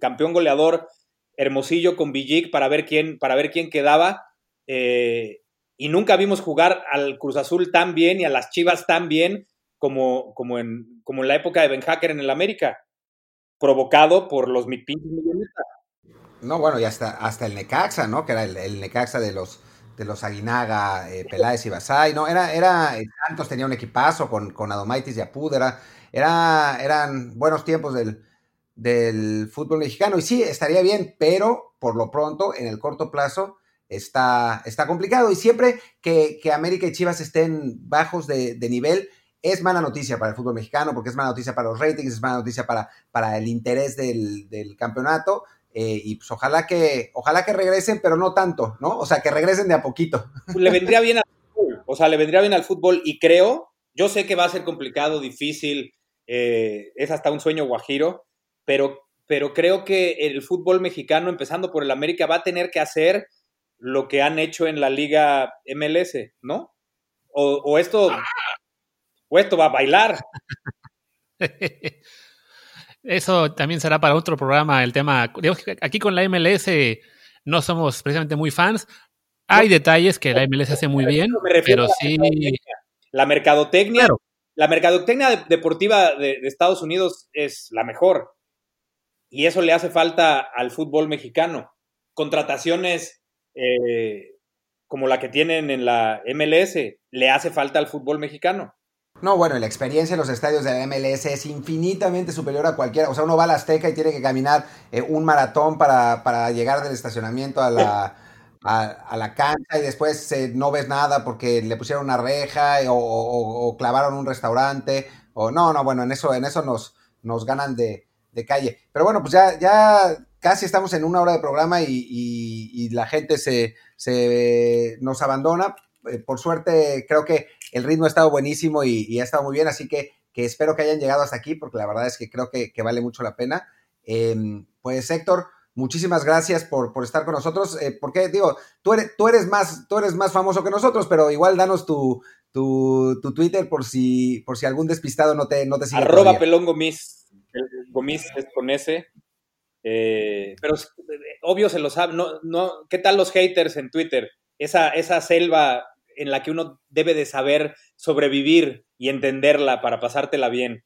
campeón goleador Hermosillo con Villic para ver quién, para ver quién quedaba. Eh, y nunca vimos jugar al Cruz Azul tan bien y a las Chivas tan bien como, como, en, como en la época de Ben Hacker en el América, provocado por los pinches millonistas. No, bueno, y hasta, hasta el Necaxa, ¿no? Que era el, Necaxa de los, de los Aguinaga, eh, Peláez y Basay, ¿no? Era, era, eh, Santos tenía un equipazo con, con Adomaitis y Apúdera, era, eran buenos tiempos del, del fútbol mexicano. Y sí, estaría bien, pero por lo pronto, en el corto plazo, está, está complicado. Y siempre que, que América y Chivas estén bajos de nivel, es mala noticia para el fútbol mexicano, porque es mala noticia para los ratings, es mala noticia para, para el interés del, campeonato. Eh, y pues ojalá que, ojalá que regresen, pero no tanto, ¿no? O sea, que regresen de a poquito. Le vendría bien al fútbol, o sea, le vendría bien al fútbol y creo, yo sé que va a ser complicado, difícil, eh, es hasta un sueño guajiro, pero, pero creo que el fútbol mexicano, empezando por el América, va a tener que hacer lo que han hecho en la liga MLS, ¿no? O, o esto esto va a bailar. Eso también será para otro programa el tema. aquí con la MLS no somos precisamente muy fans. Hay detalles que la MLS hace muy bien, pero sí. La mercadotecnia, la mercadotecnia deportiva de, Estados Unidos es la mejor. Y eso le hace falta al fútbol mexicano. Contrataciones eh, como la que tienen en la MLS le hace falta al fútbol mexicano. No, bueno, la experiencia en los estadios de la MLS es infinitamente superior a cualquiera. O sea, uno va a la Azteca y tiene que caminar eh, un maratón para, llegar del estacionamiento a la, a, la cancha y después eh, no ves nada porque le pusieron una reja o, clavaron un restaurante. O no, no, bueno, en eso, en eso nos, nos ganan de, calle. Pero bueno, pues ya, ya casi estamos en una hora de programa y, la gente se, se nos abandona. Eh, por suerte, creo que el ritmo ha estado buenísimo y, ha estado muy bien, así que, que, espero que hayan llegado hasta aquí, porque la verdad es que creo que, vale mucho la pena. Em, pues Héctor, muchísimas gracias por, por estar con nosotros, eh, porque digo, tú eres, tú, eres más, tú eres más famoso que nosotros, pero igual danos tu, tu, Twitter por si, por si algún despistado no te, no te sigue. Arroba pelón gomis, gomis es con ese. Eh, pero obvio se lo sabe, no, no, ¿qué tal los haters en Twitter? Esa, esa selva en la que uno debe de saber sobrevivir y entenderla para pasártela bien.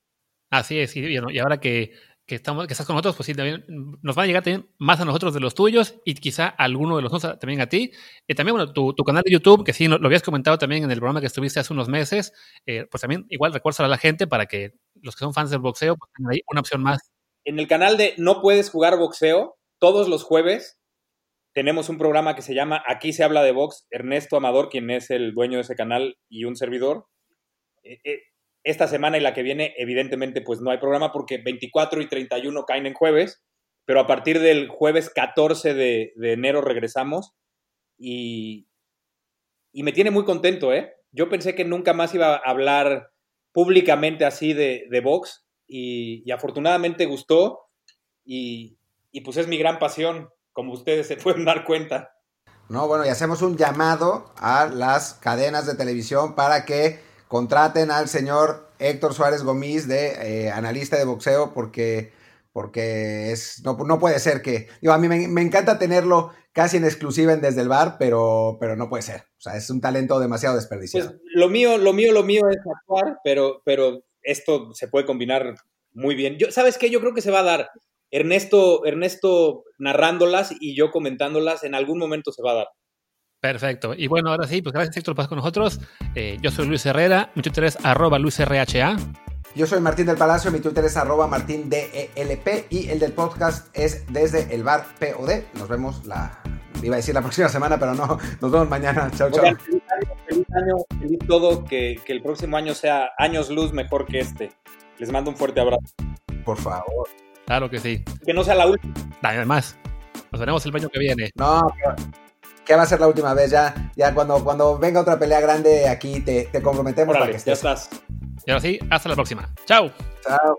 Así es, y, ahora que, estamos, que estás con nosotros, pues sí, también nos va a llegar también más a nosotros de los tuyos y quizá alguno de los otros también a ti. Y también, bueno, tu, canal de YouTube, que sí, lo, habías comentado también en el programa que estuviste hace unos meses, eh, pues también igual recuerda a la gente para que los que son fans del boxeo pues tengan ahí una opción más. En el canal de No Puedes Jugar Boxeo, todos los jueves tenemos un programa que se llama Aquí se habla de box. Ernesto Amador, quien es el dueño de ese canal y un servidor. Eh, eh, esta semana y la que viene, evidentemente, pues no hay programa porque 24 y 31 caen en jueves, pero a partir del jueves 14 de, enero regresamos y, y, me tiene muy contento, ¿eh? Yo pensé que nunca más iba a hablar públicamente así de, de box y, y, afortunadamente gustó y, y pues es mi gran pasión como ustedes se pueden dar cuenta. No, bueno, y hacemos un llamado a las cadenas de televisión para que contraten al señor Héctor Suárez Gomis de eh, analista de boxeo porque, porque es, no, no puede ser que, digo, a mí me, encanta tenerlo casi en exclusiva en Desde el Bar, pero, pero no puede ser. O sea, es un talento demasiado desperdiciado. Pues lo mío, lo mío, lo mío es actuar, pero, pero esto se puede combinar muy bien. Yo, ¿Sabes qué? Yo creo que se va a dar. Ernesto, Ernesto narrándolas y yo comentándolas, en algún momento se va a dar. Perfecto. Y bueno, ahora sí, pues gracias Héctor por estar con nosotros. Eh, yo soy Luis Herrera, mi Twitter es arroba luisrha. Yo soy Martín del Palacio, mi Twitter es arroba martindelp y el del podcast es desde el bar POD. Nos vemos la, iba a decir la próxima semana, pero no, nos vemos mañana. Chao, chao. Feliz año, feliz año, feliz todo, que, que el próximo año sea años luz mejor que este. Les mando un fuerte abrazo. Por favor. Claro que sí. Que no sea la última. Además, nos veremos el año que viene. No, que va a ser la última vez. Ya, ya cuando, cuando venga otra pelea grande aquí te, te comprometemos para que estés. Ya estás. Y ahora sí, hasta la próxima. Chao. Chao.